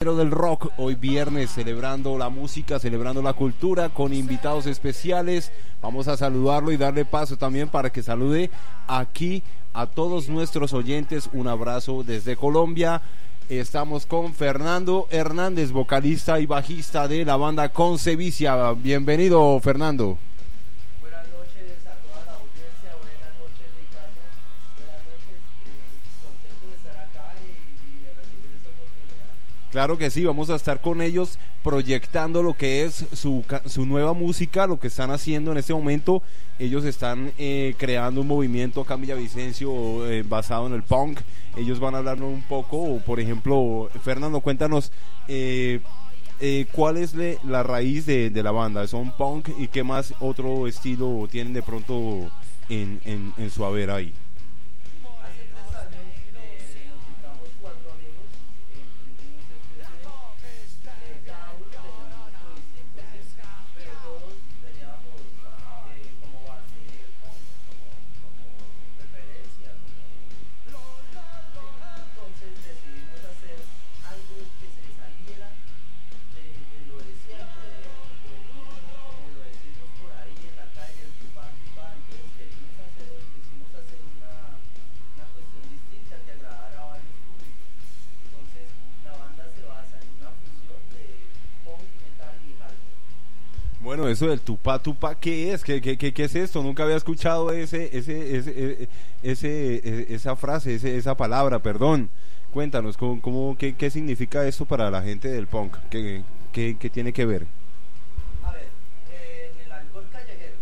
del rock hoy viernes celebrando la música, celebrando la cultura con invitados especiales. Vamos a saludarlo y darle paso también para que salude aquí a todos nuestros oyentes. Un abrazo desde Colombia. Estamos con Fernando Hernández, vocalista y bajista de la banda Concevicia. Bienvenido, Fernando. Claro que sí, vamos a estar con ellos proyectando lo que es su, su nueva música, lo que están haciendo en este momento. Ellos están eh, creando un movimiento acá en Villavicencio eh, basado en el punk. Ellos van a hablarnos un poco, por ejemplo, Fernando, cuéntanos eh, cuál es la raíz de, la banda. ¿Son punk y qué más otro estilo tienen de pronto en, en, en su haber ahí? Eso del tupa tupa, ¿qué es? ¿Qué, qué, es esto? Nunca había escuchado ese, ese, ese, ese, e, esa frase, esa palabra, perdón. Cuéntanos, ¿cómo, cómo qué, ¿qué significa esto para la gente del punk? ¿Qué, qué, tiene que ver? A ver, en el alcohol callejero,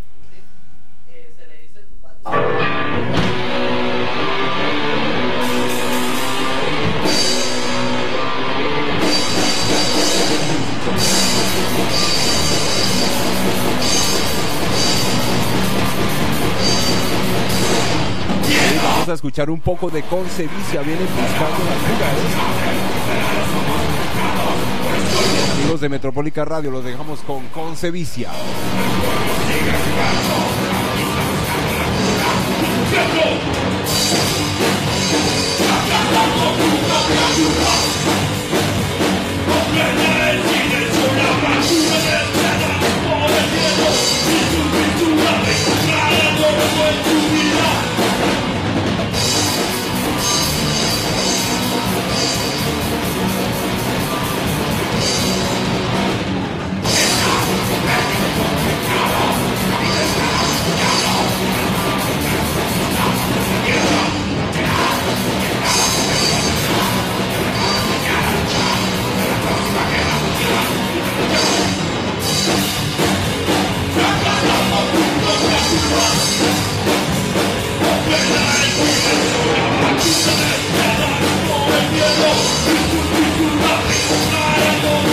eh, se le dice. A escuchar un poco de Concevicia, vienen buscando la cura. ¿eh? Amigos de Metropólica Radio, los dejamos con Concevicia. Thank you.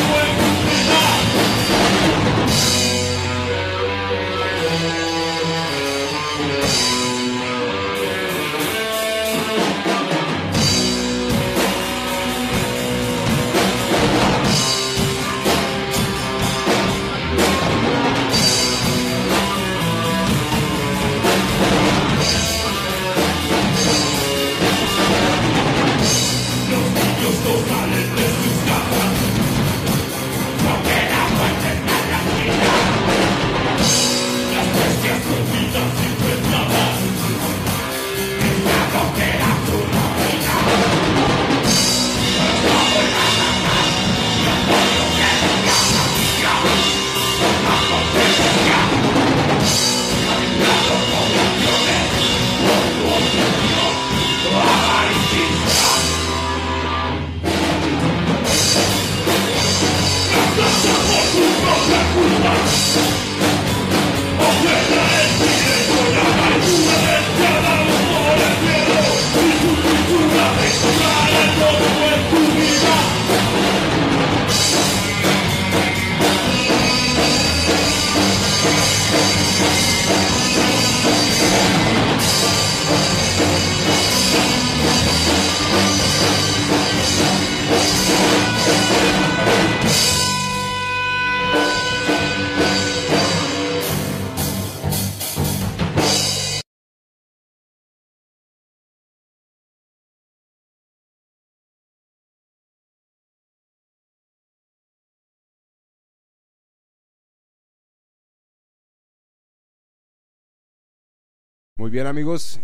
Muy bien amigos,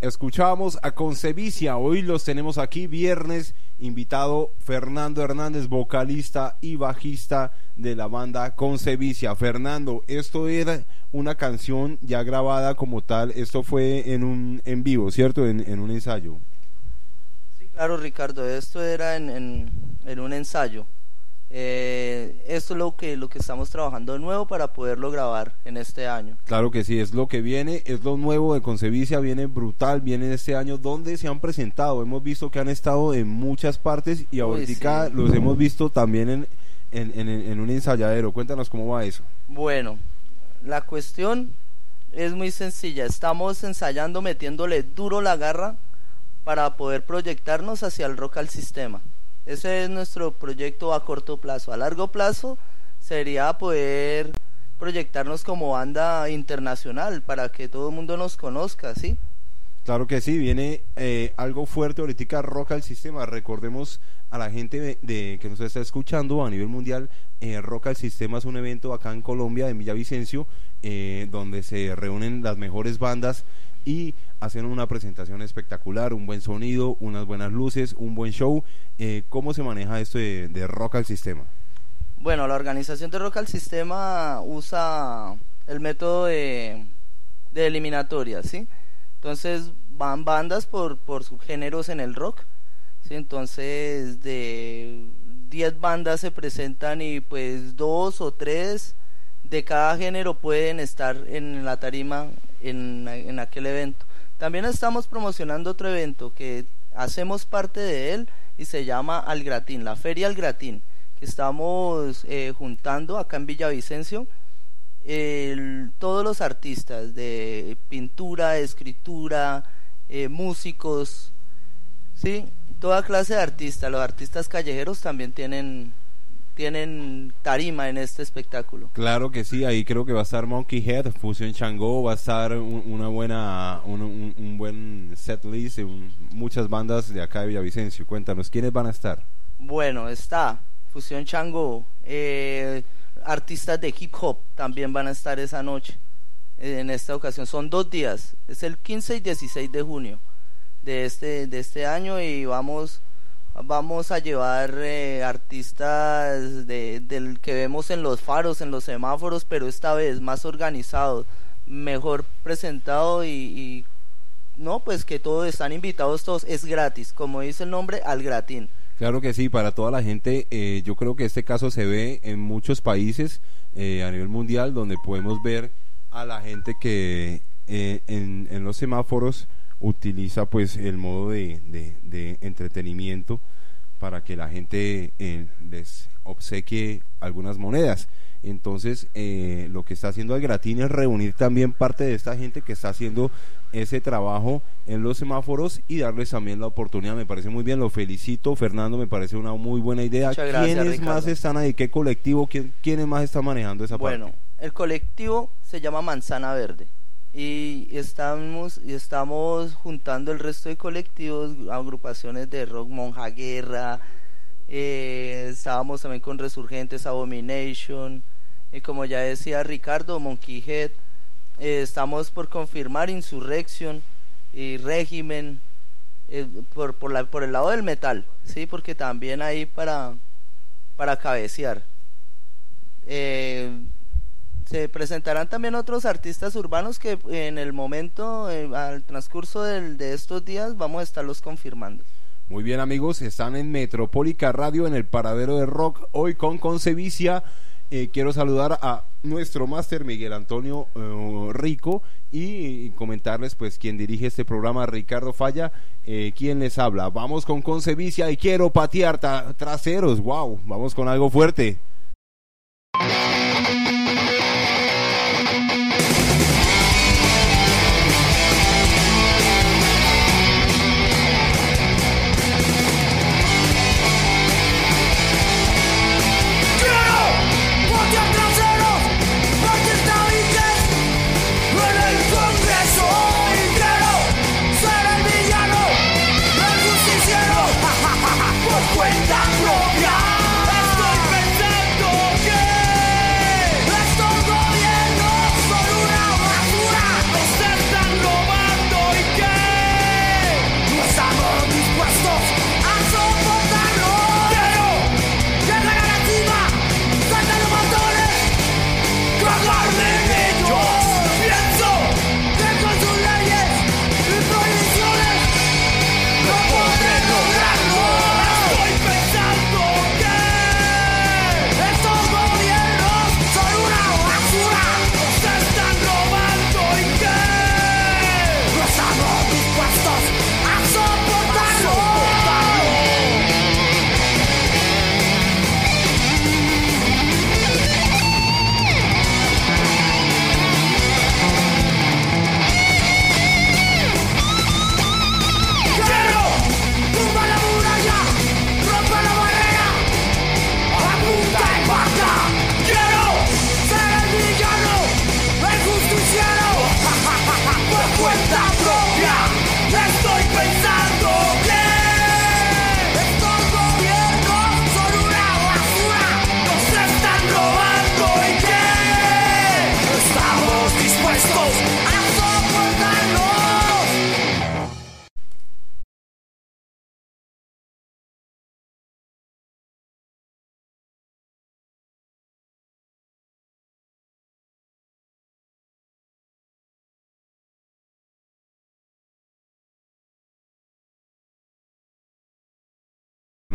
escuchábamos a Concevicia, hoy los tenemos aquí viernes, invitado Fernando Hernández, vocalista y bajista de la banda Concevicia. Fernando, esto era una canción ya grabada como tal, esto fue en un en vivo, ¿cierto? En, en un ensayo. Sí, claro, Ricardo, esto era en, en, en un ensayo. Eh, esto es lo que, lo que estamos trabajando de nuevo para poderlo grabar en este año. Claro que sí, es lo que viene, es lo nuevo de Concevicia, viene brutal, viene este año donde se han presentado. Hemos visto que han estado en muchas partes y ahorita sí. los hemos visto también en, en, en, en un ensayadero. Cuéntanos cómo va eso. Bueno, la cuestión es muy sencilla. Estamos ensayando metiéndole duro la garra para poder proyectarnos hacia el rock al sistema. Ese es nuestro proyecto a corto plazo. A largo plazo sería poder proyectarnos como banda internacional para que todo el mundo nos conozca, ¿sí? Claro que sí, viene eh, algo fuerte ahorita Rock al Sistema. Recordemos a la gente de, que nos está escuchando a nivel mundial, eh, Rock al Sistema es un evento acá en Colombia, en Villavicencio, eh, donde se reúnen las mejores bandas y hacen una presentación espectacular, un buen sonido, unas buenas luces, un buen show. Eh, ¿Cómo se maneja esto de, Rock al Sistema? Bueno, la organización de Rock al Sistema usa el método de, de eliminatoria, ¿sí? Entonces van bandas por, por subgéneros en el rock, ¿sí? Entonces de 10 bandas se presentan y pues dos o tres de cada género pueden estar en la tarima en aquel evento. También estamos promocionando otro evento que hacemos parte de él y se llama Al Gratín, la Feria Al Gratín, que estamos eh, juntando acá en Villavicencio el, todos los artistas de pintura, escritura, eh, músicos, sí, toda clase de artistas. Los artistas callejeros también tienen tienen tarima en este espectáculo. Claro que sí, ahí creo que va a estar Monkey Head, Fusion Chango, va a estar un, una buena, un, un, un buen set list, muchas bandas de acá de Villavicencio. Cuéntanos, ¿quiénes van a estar? Bueno, está Fusión Chango, eh, artistas de hip hop también van a estar esa noche, eh, en esta ocasión. Son dos días, es el 15 y 16 de junio de este, de este año y vamos vamos a llevar eh, artistas de, del que vemos en los faros, en los semáforos, pero esta vez más organizado, mejor presentado y, no, pues que todos están invitados, todos es gratis, como dice el nombre, al gratín. Claro que sí, para toda la gente, eh, yo creo que este caso se ve en muchos países eh, a nivel mundial donde podemos ver a la gente que eh, en, en los semáforos utiliza pues el modo de, de, de entretenimiento para que la gente eh, les obsequie algunas monedas. Entonces, eh, lo que está haciendo el Gratín es reunir también parte de esta gente que está haciendo ese trabajo en los semáforos y darles también la oportunidad. Me parece muy bien, lo felicito, Fernando, me parece una muy buena idea. Muchas ¿Quiénes más están ahí? ¿Qué colectivo? ¿Quién, ¿Quiénes más están manejando esa Bueno, parte? el colectivo se llama Manzana Verde y estamos y estamos juntando el resto de colectivos, agrupaciones de rock, Monja Guerra, eh, estábamos también con Resurgentes, Abomination, y como ya decía Ricardo, Monkey Head, eh, estamos por confirmar Insurrection y Régimen eh, por, por, la, por el lado del metal, sí, porque también hay para, para cabecear. Se presentarán también otros artistas urbanos que en el momento, eh, al transcurso del, de estos días, vamos a estarlos confirmando. Muy bien amigos, están en Metropólica Radio en el paradero de rock hoy con Concevicia. Eh, quiero saludar a nuestro máster Miguel Antonio eh, Rico y, y, comentarles pues quien dirige este programa Ricardo Falla, eh, quien les habla. Vamos con Concevicia y quiero patear traseros. Wow, vamos con algo fuerte.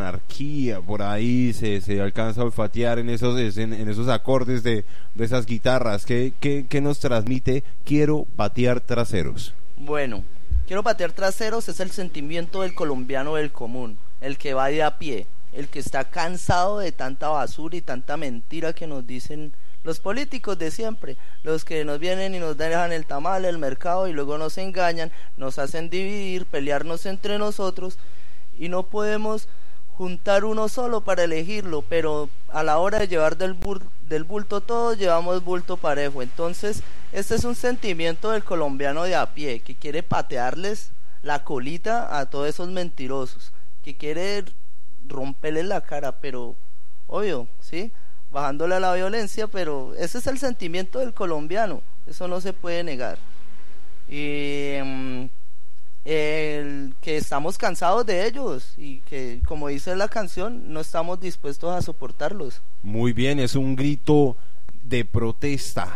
Anarquía por ahí se, se alcanza a olfatear en esos en, esos acordes de, de esas guitarras. ¿Qué, qué, qué nos transmite quiero patear traseros. Bueno quiero patear traseros es el sentimiento del colombiano del común el que va de a pie el que está cansado de tanta basura y tanta mentira que nos dicen los políticos de siempre, los que nos vienen y nos dejan el tamal, el mercado y luego nos engañan, nos hacen dividir, pelearnos entre nosotros y no podemos juntar uno solo para elegirlo, pero a la hora de llevar del, del bulto todos llevamos bulto parejo. Entonces, este es un sentimiento del colombiano de a pie, que quiere patearles la colita a todos esos mentirosos, que quiere romperles la cara, pero obvio, ¿sí? Bajándole a la violencia, pero ese es el sentimiento del colombiano, eso no se puede negar. Y... El que estamos cansados de ellos y que, como dice la canción, no estamos dispuestos a soportarlos. Muy bien, es un grito de protesta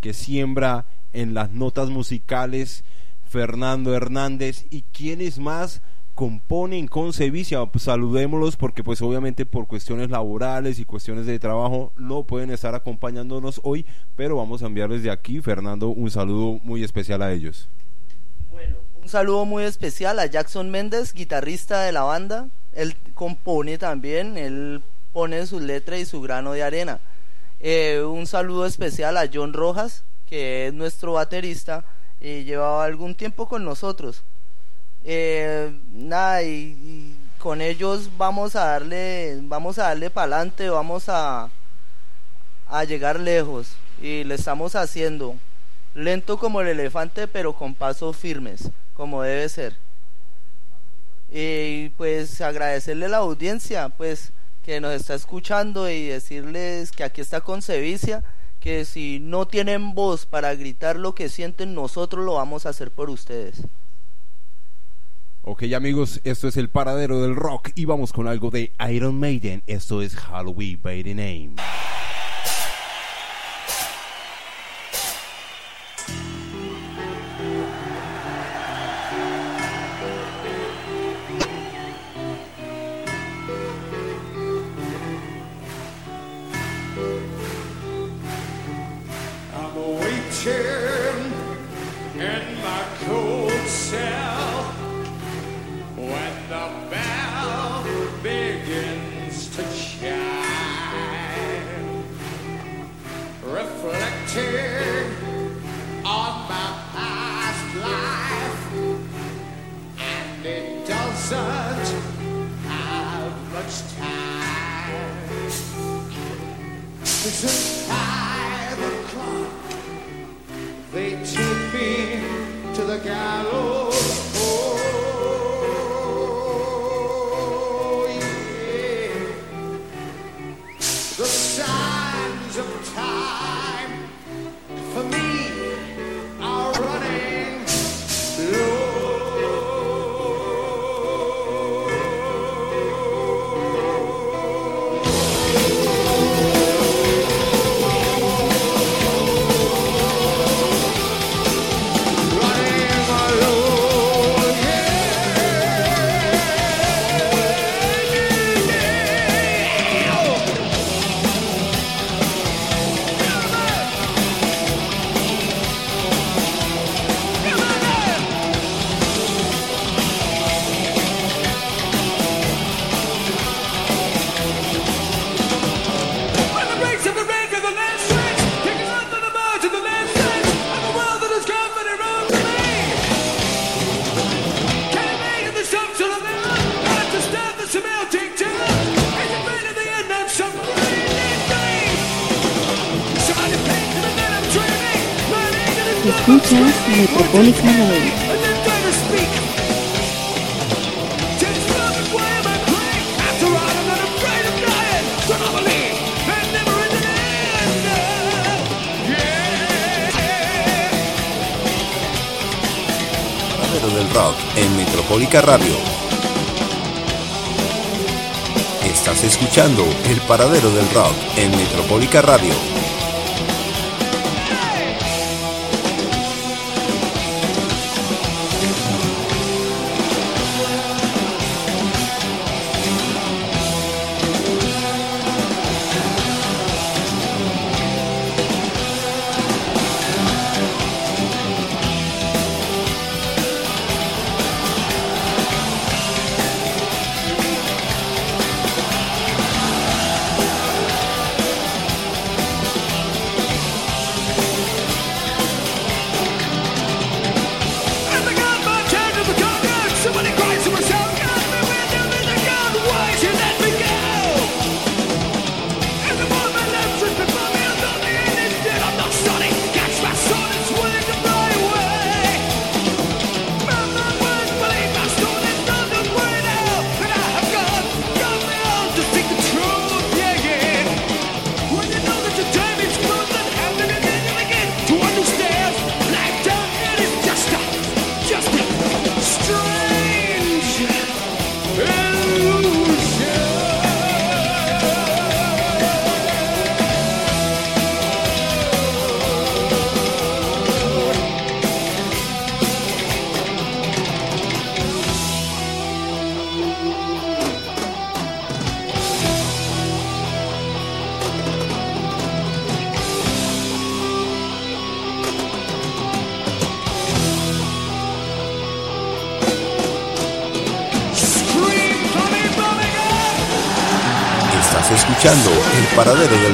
que siembra en las notas musicales Fernando Hernández y quienes más componen con Sevicia, pues saludémoslos porque pues obviamente por cuestiones laborales y cuestiones de trabajo no pueden estar acompañándonos hoy, pero vamos a enviarles de aquí, Fernando, un saludo muy especial a ellos. Un saludo muy especial a Jackson Méndez, guitarrista de la banda. Él compone también, él pone su letra y su grano de arena. Eh, un saludo especial a John Rojas, que es nuestro baterista y llevaba algún tiempo con nosotros. Eh, nada, y, con ellos vamos a darle, vamos a darle para adelante, vamos a, a llegar lejos y le estamos haciendo lento como el elefante, pero con pasos firmes como debe ser. Y pues agradecerle a la audiencia, pues que nos está escuchando y decirles que aquí está Concevicia, que si no tienen voz para gritar lo que sienten, nosotros lo vamos a hacer por ustedes. Ok amigos, esto es el paradero del rock y vamos con algo de Iron Maiden, esto es Halloween by the Name. Rock en Metropólica Radio. Estás escuchando El Paradero del Rock en Metropólica Radio. Paradero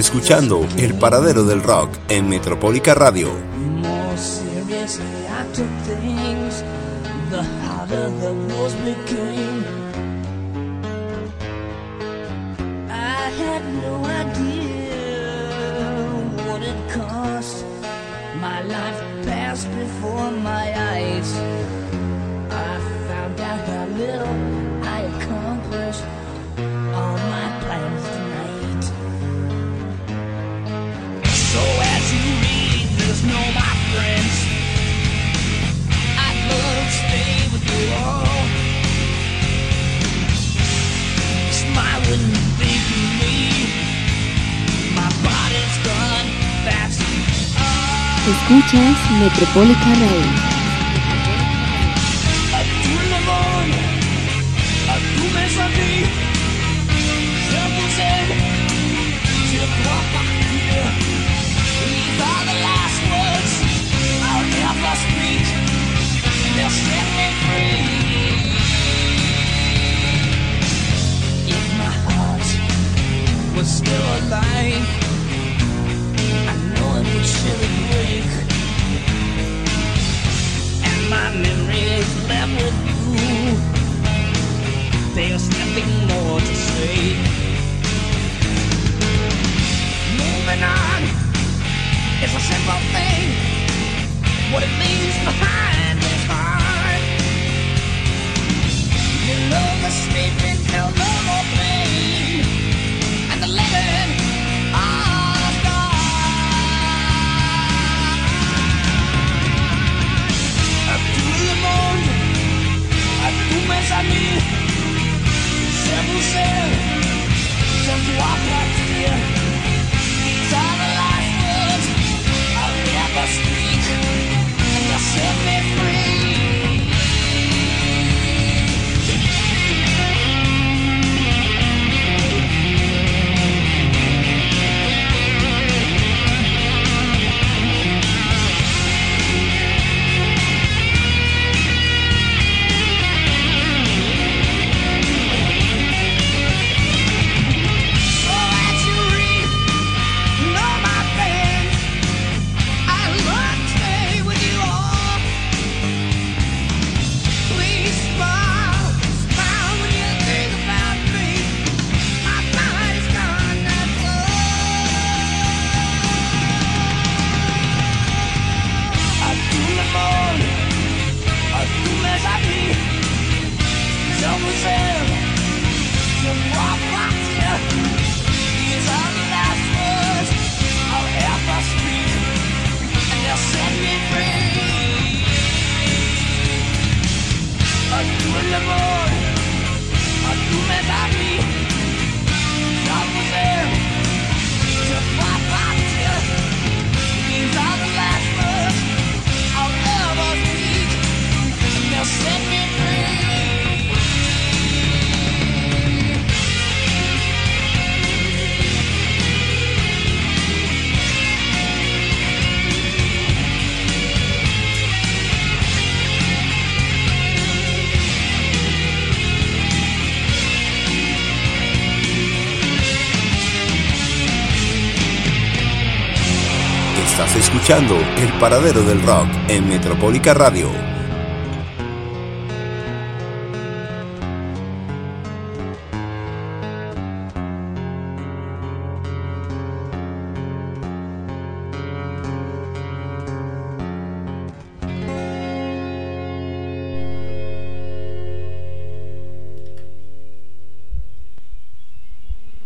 escuchando El Paradero del Rock en Metropólica Radio. Escuchas Metropolitan Radio. Escuchando El Paradero del Rock en Metropólica Radio.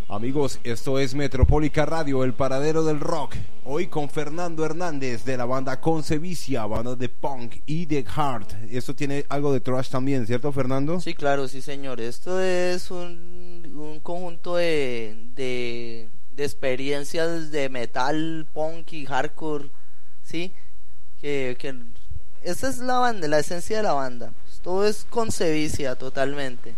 Amigos, esto es Metropólica Radio, el paradero del rock. Hoy con Fernando Hernández de la banda Concevicia, banda de punk y de hard. Esto tiene algo de trash también, ¿cierto, Fernando? Sí, claro, sí, señor. Esto es un, un conjunto de, de, experiencias de metal, punk y hardcore, ¿sí? Que, que esa es la banda, la esencia de la banda. Todo es Concevicia totalmente.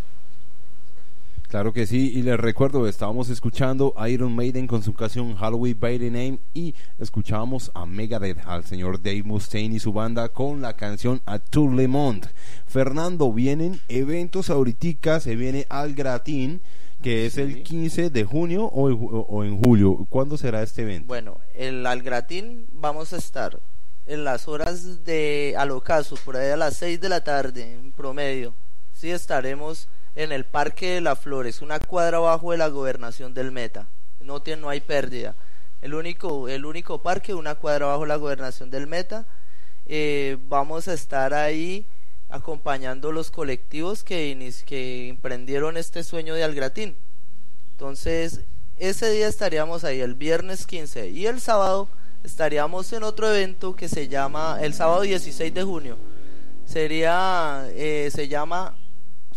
Claro que sí, y les recuerdo, estábamos escuchando a Iron Maiden con su canción Halloween by the Name y escuchábamos a Megadeth, al señor Dave Mustaine y su banda con la canción A Tour Le Monde. Fernando, vienen eventos ahorita, se viene Al Gratín, que es Sí. el 15 de junio o, o en julio. ¿Cuándo será este evento? Bueno, el Algratín vamos a estar en las horas de al ocaso, por ahí a las 6 de la tarde en promedio. Sí estaremos en el Parque de las Flores, una cuadra abajo de la gobernación del Meta. No tiene, no hay pérdida. El único, el único parque, una cuadra abajo de la gobernación del Meta. Eh, vamos a estar ahí acompañando los colectivos que, que emprendieron este sueño de Algratín. Entonces, ese día estaríamos ahí el viernes 15 y el sábado estaríamos en otro evento que se llama el sábado 16 de junio. Sería, eh, se llama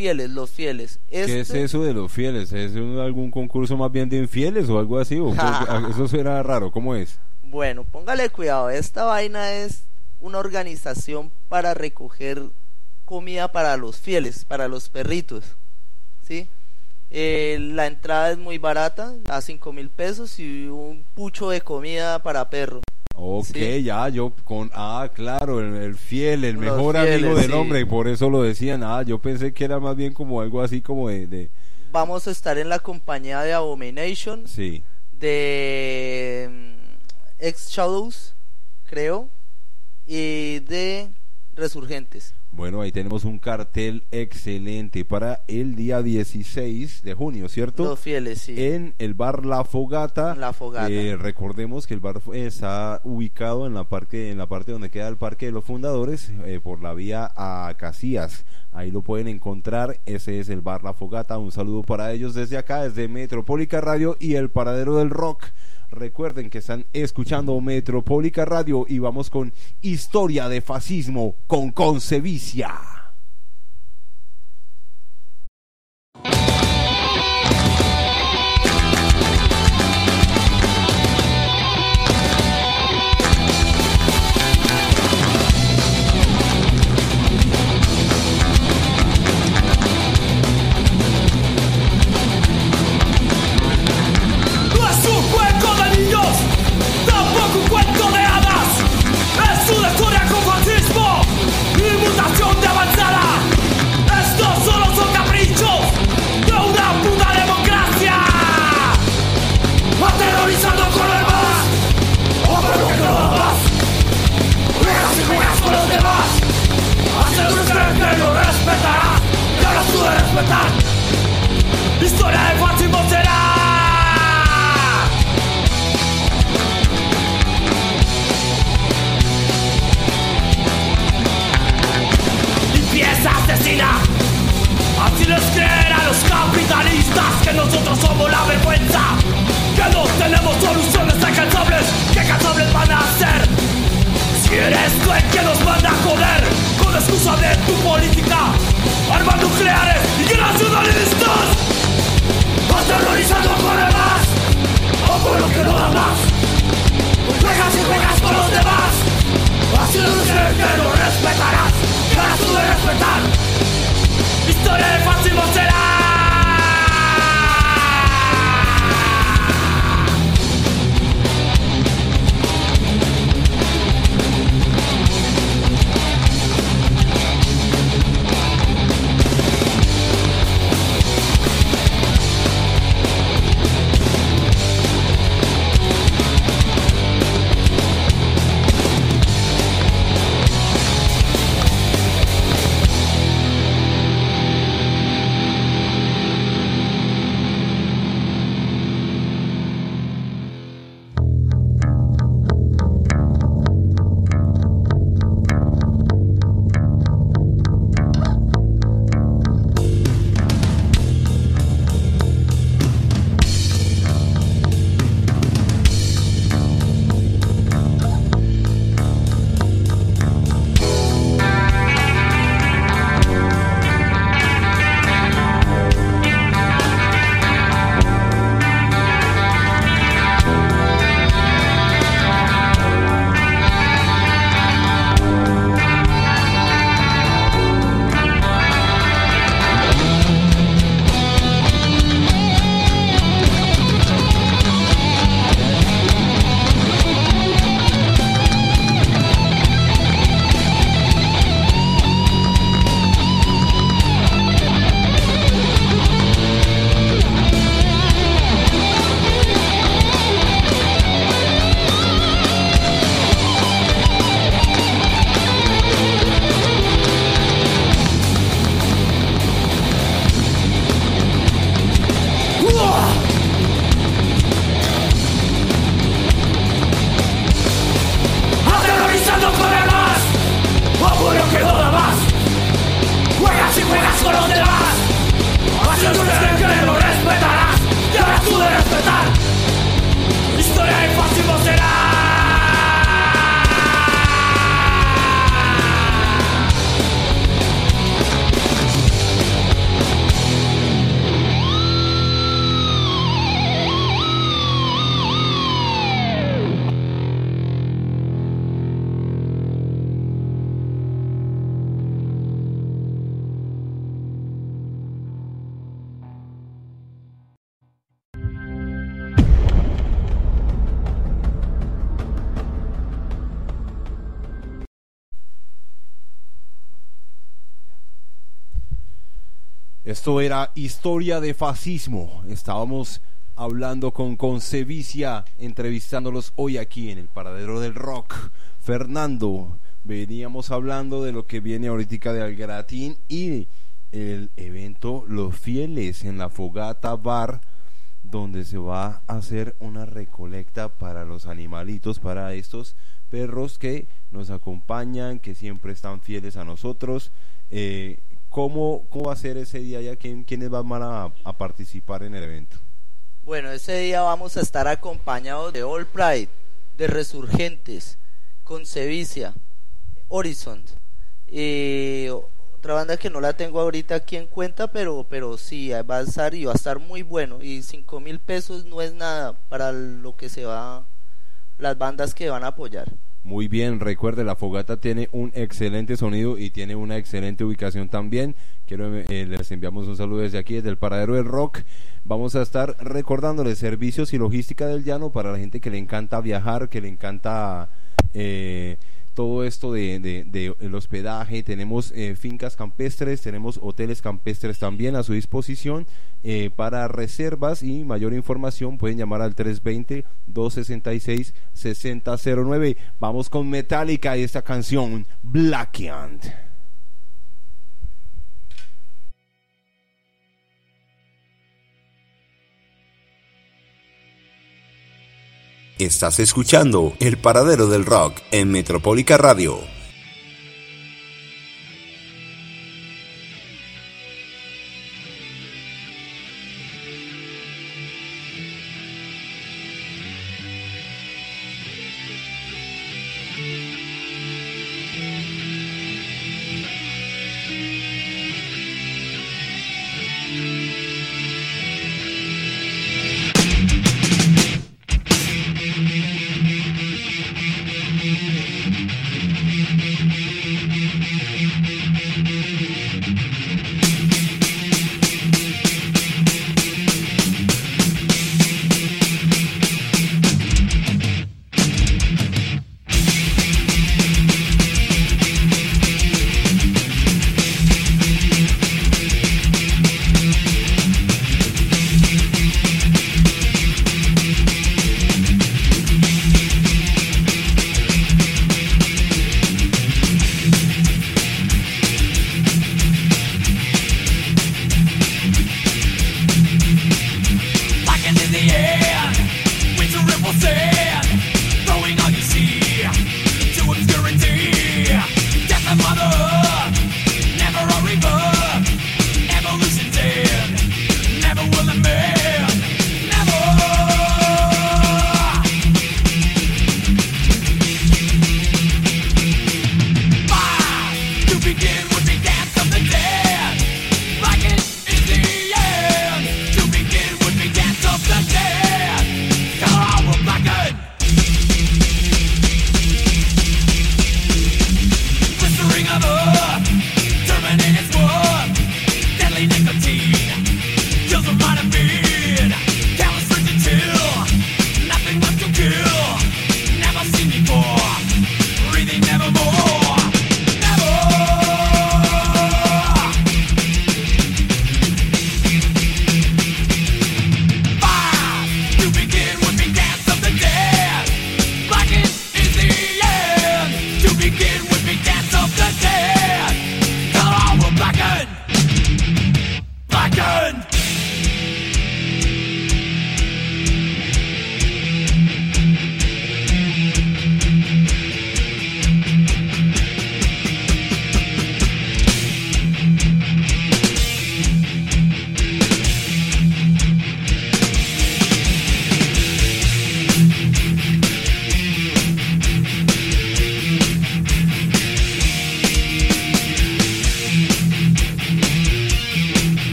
Fieles, los Fieles. ¿Qué es Este- eso de los fieles? ¿Es un- algún concurso más bien de infieles o algo así? ¿O eso suena raro, ¿cómo es? Bueno, póngale cuidado, esta vaina es una organización para recoger comida para los fieles, para los perritos, ¿sí? Eh, la entrada es muy barata, a cinco mil pesos y un pucho de comida para perro. Ok, Sí. ya, yo con, ah, claro, el, el fiel, el Los mejor fieles, amigo del sí. hombre, y por eso lo decían, ah, yo pensé que era más bien como algo así como de, de Vamos a estar en la compañía de Abomination, sí, de mm, Ex Shadows, creo, y de Resurgentes. Bueno, ahí tenemos un cartel excelente para el día 16 de junio, ¿cierto? Los fieles, sí. En el bar La Fogata. La Fogata. Eh, recordemos que el bar está ubicado en la parte, en la parte donde queda el Parque de los Fundadores, eh, por la vía a Casillas. Ahí lo pueden encontrar. Ese es el bar La Fogata. Un saludo para ellos desde acá, desde Metropólica Radio y el Paradero del Rock. Recuerden que están escuchando Metropólica Radio y vamos con Historia de Fascismo con Concevicia. Política, armas nucleares y nacionalistas, aterrorizando con el más o con lo que no da más. Juegas y juegas con los demás, haciendo que lo respetarás, y ahora tú de respetar. Historia de fascismo Esto era historia de fascismo. Estábamos hablando con Concevicia, entrevistándolos hoy aquí en el paradero del rock. Fernando, veníamos hablando de lo que viene ahorita de Algratín y el evento Los Fieles en la Fogata Bar, donde se va a hacer una recolecta para los animalitos, para estos perros que nos acompañan, que siempre están fieles a nosotros. Eh, ¿cómo, ¿Cómo va a ser ese día ya? ¿Quién, ¿Quiénes van a, a participar en el evento? Bueno, ese día vamos a estar acompañados de All Pride, de Resurgentes, Concevicia, Horizon. Y otra banda que no la tengo ahorita aquí en cuenta, pero, pero sí, va a estar y va a estar muy bueno. Y cinco mil pesos no es nada para lo que se va, las bandas que van a apoyar. Muy bien, recuerde, la fogata tiene un excelente sonido y tiene una excelente ubicación también. Quiero eh, les enviamos un saludo desde aquí, desde el paradero del rock. Vamos a estar recordándoles servicios y logística del llano para la gente que le encanta viajar, que le encanta eh, todo esto de, el hospedaje, tenemos eh, fincas campestres, tenemos hoteles campestres también a su disposición. Eh, para reservas y mayor información pueden llamar al 320-266-6009. Vamos con Metallica y esta canción, Blackiant. Estás escuchando El Paradero del Rock en Metropólica Radio.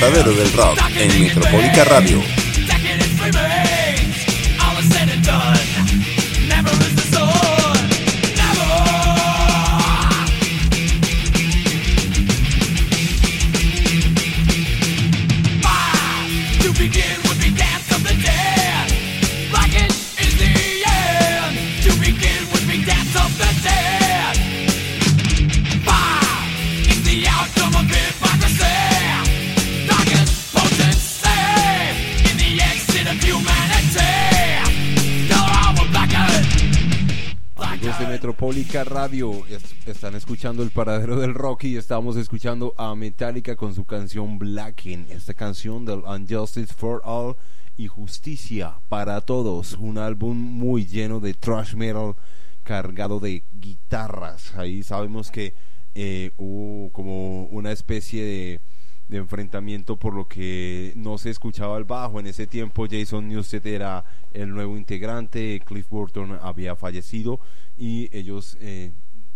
Paradero del Rock en Metropólica Radio. Están escuchando el paradero del rock y estamos escuchando a Metallica con su canción Blacking, esta canción del Unjustice for All y Justicia para Todos, un álbum muy lleno de thrash metal cargado de guitarras. Ahí sabemos que eh, hubo como una especie de de enfrentamiento por lo que no se escuchaba el bajo. En ese tiempo Jason Newsted era el nuevo integrante, Cliff Burton había fallecido y ellos eh,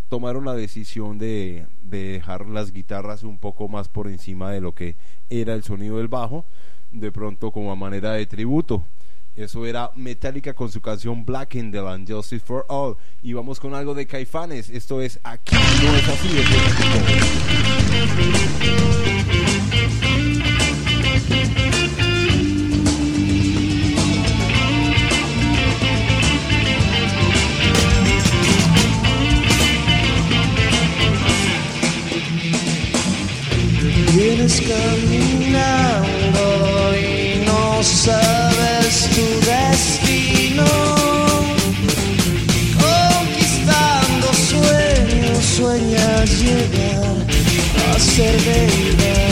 tomaron la decisión de, de, dejar las guitarras un poco más por encima de lo que era el sonido del bajo, de pronto como a manera de tributo. Eso era Metallica con su canción Black in the Justice for All. Y vamos con algo de Caifanes. Esto es Aquí no es así. Vienes caminando y no sabes tu destino. Conquistando sueños, sueñas llegar a ser realidad.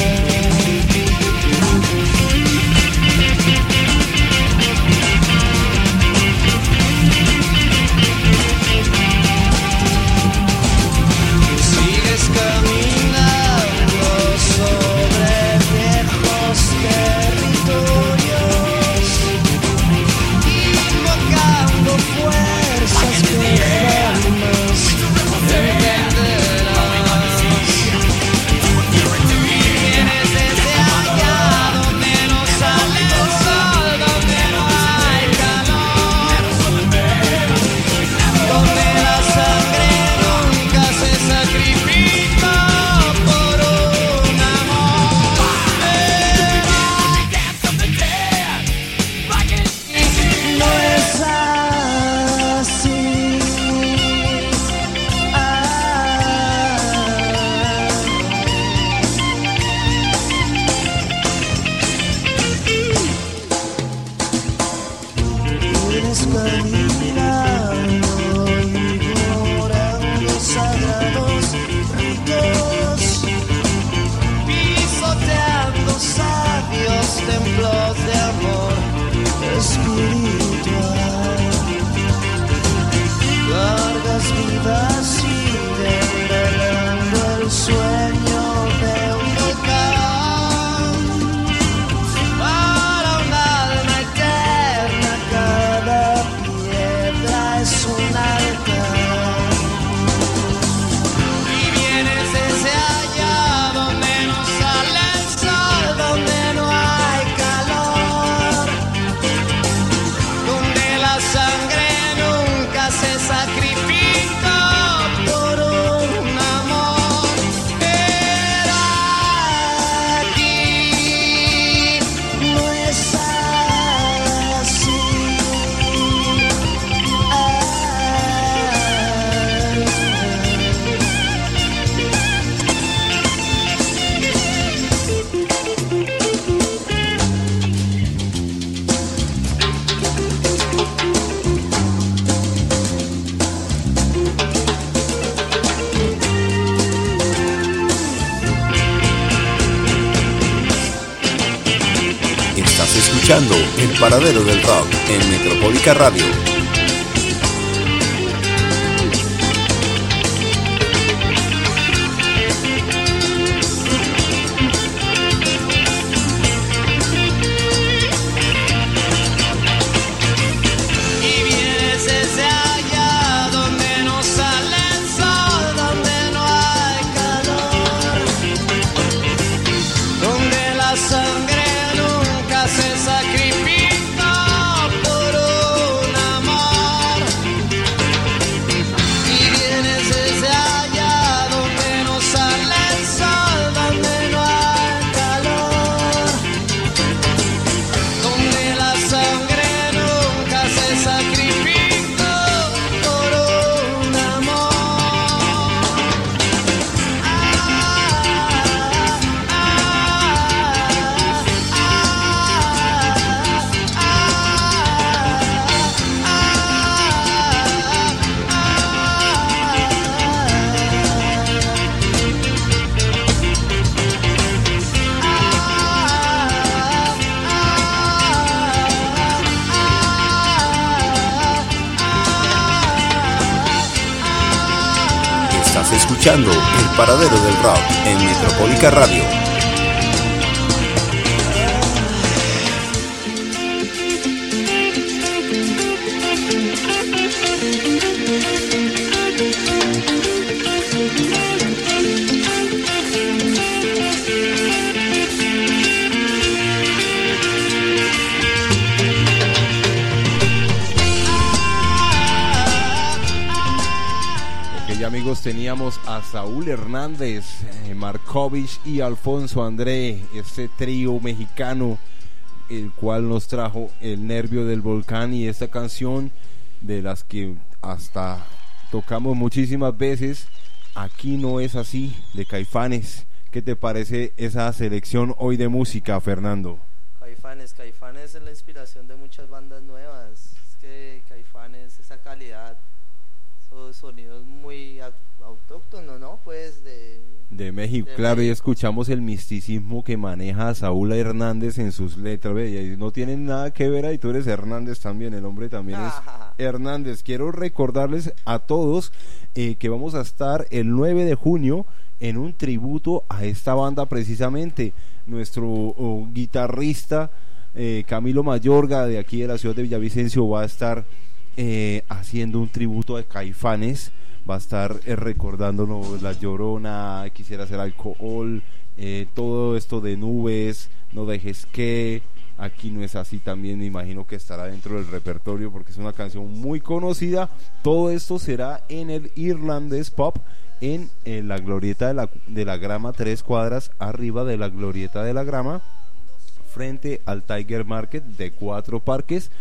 El Paradero del Rock en Metropólica Radio. Teníamos a Saúl Hernández, eh, Markovich y Alfonso André, este trío mexicano, el cual nos trajo El Nervio del Volcán y esta canción de las que hasta tocamos muchísimas veces, Aquí no es así, de Caifanes. ¿Qué te parece esa selección hoy de música, Fernando? Caifanes, Caifanes es la inspiración de muchas bandas nuevas. Es que Caifanes, esa calidad, sonidos muy autóctonos, ¿no? Pues de... De México, claro, y escuchamos el misticismo que maneja Saúl Hernández en sus letras, y no tienen nada que ver ahí, tú eres Hernández también, el hombre también es Hernández. Quiero recordarles a todos eh, que vamos a estar el 9 de junio en un tributo a esta banda precisamente. Nuestro oh, guitarrista eh, Camilo Mayorga de aquí de la ciudad de Villavicencio va a estar eh, haciendo un tributo a Caifanes va a estar eh, recordándonos la llorona, quisiera hacer alcohol, eh, todo esto de nubes, no dejes que, aquí no es así también, me imagino que estará dentro del repertorio porque es una canción muy conocida, todo esto será en el Irlandés Pop, en, la glorieta de la, de la grama, tres cuadras arriba de la glorieta de la grama, frente al Tiger Market de cuatro parques,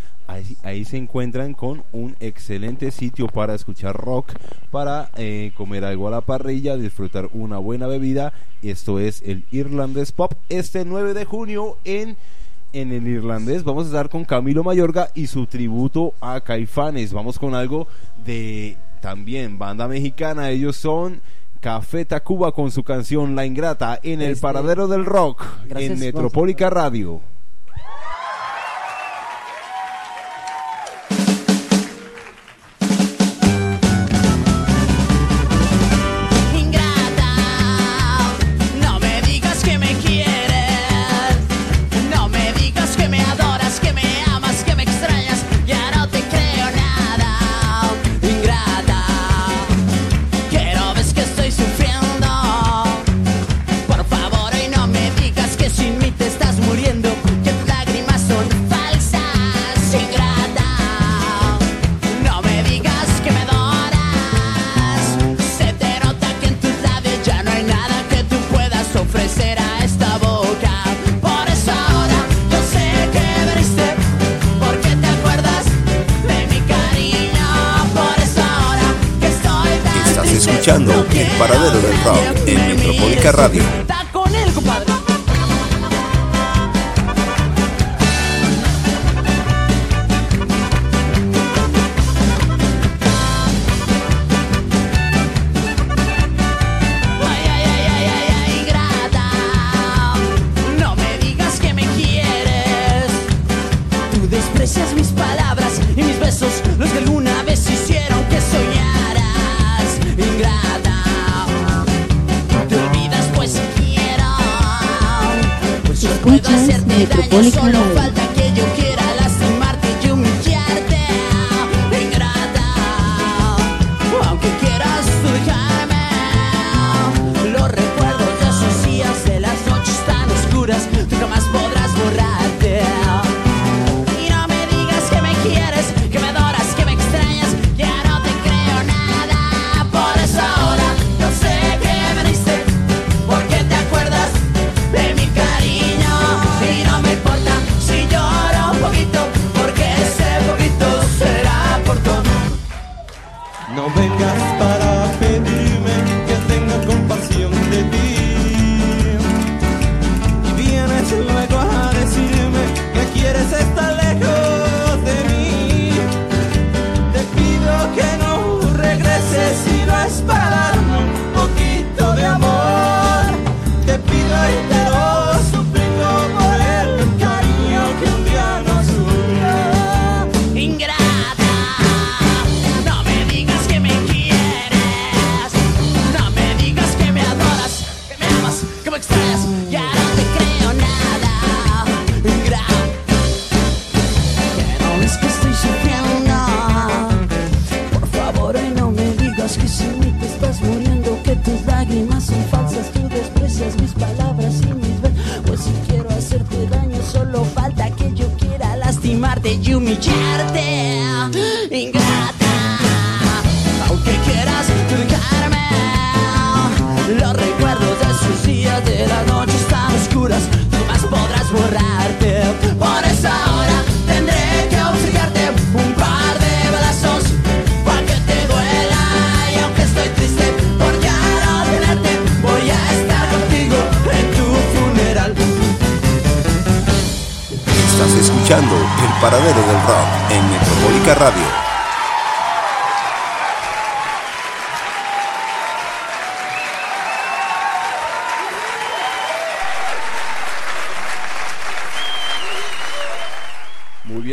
Ahí, se encuentran con un excelente sitio para escuchar rock, para eh, comer algo a la parrilla, disfrutar una buena bebida. Esto es el Irlandés Pop. Este 9 de junio en, en el Irlandés vamos a estar con Camilo Mayorga y su tributo a Caifanes. Vamos con algo de también banda mexicana. Ellos son... Café Tacuba con su canción La Ingrata en el este, paradero del rock en Metropólica Radio. Paradero del rock en Metropólica Radio. Metropolitana Si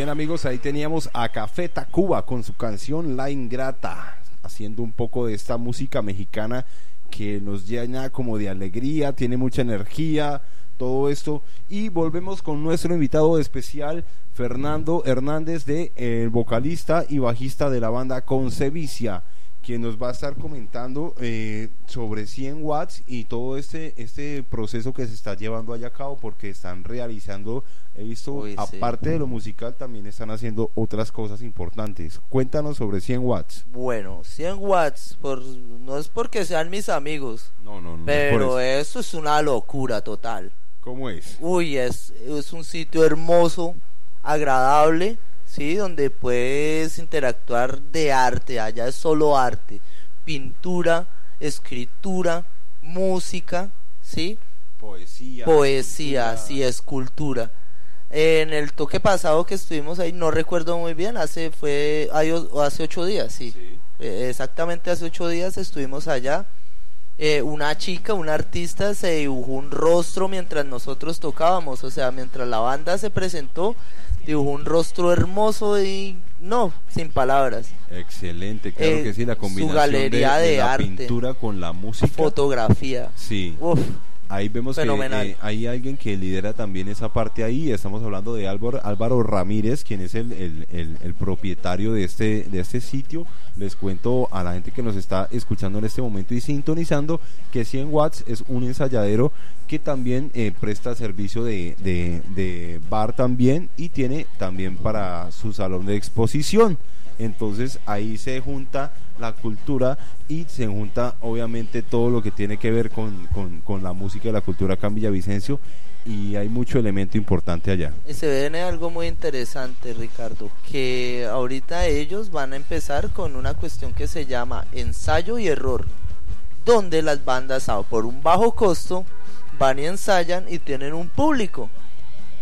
bien amigos, ahí teníamos a Café Tacuba con su canción La Ingrata, haciendo un poco de esta música mexicana que nos llena como de alegría, tiene mucha energía, todo esto. Y volvemos con nuestro invitado especial, Fernando Hernández, de el vocalista y bajista de la banda Concevicia, quien nos va a estar comentando eh, sobre 100 watts y todo este, este proceso que se está llevando allá a cabo, porque están realizando, he visto, Uy, sí. aparte de lo musical, también están haciendo otras cosas importantes. Cuéntanos sobre 100 watts. Bueno, 100 watts, por, no es porque sean mis amigos, No, no, no. pero eso. esto es una locura total. ¿Cómo es? Uy, es, es un sitio hermoso, agradable, ¿sí? Donde puedes interactuar de arte, allá es solo arte, pintura, escritura, música, ¿sí? Poesía. Poesía, sí, escultura. En el toque pasado que estuvimos ahí, no recuerdo muy bien, hace fue hace ocho días, sí. Sí. Eh, exactamente hace ocho días estuvimos allá. Eh, una chica, una artista, se dibujó un rostro mientras nosotros tocábamos, o sea, mientras la banda se presentó, dibujó un rostro hermoso y no, sin palabras. Excelente, claro Eh, que sí, la su combinación galería de, de la arte. pintura con la música. Fotografía. Sí, Uf, ahí vemos fenomenal. que eh, hay alguien que lidera también esa parte ahí. Estamos hablando de Álvaro, Álvaro Ramírez, quien es el, el- el- el propietario de este, de este sitio. Les cuento a la gente que nos está escuchando en este momento y sintonizando que 100 Watts es un ensayadero que también eh, presta servicio de, de- de bar también y tiene también para su salón de exposición. Entonces ahí se junta la cultura y se junta obviamente todo lo que tiene que ver con, con- la música y la cultura acá en Villavicencio y hay mucho elemento importante allá. Y se viene algo muy interesante, Ricardo, que ahorita ellos van a empezar con una cuestión que se llama ensayo y error, donde las bandas por un bajo costo van y ensayan y tienen un público,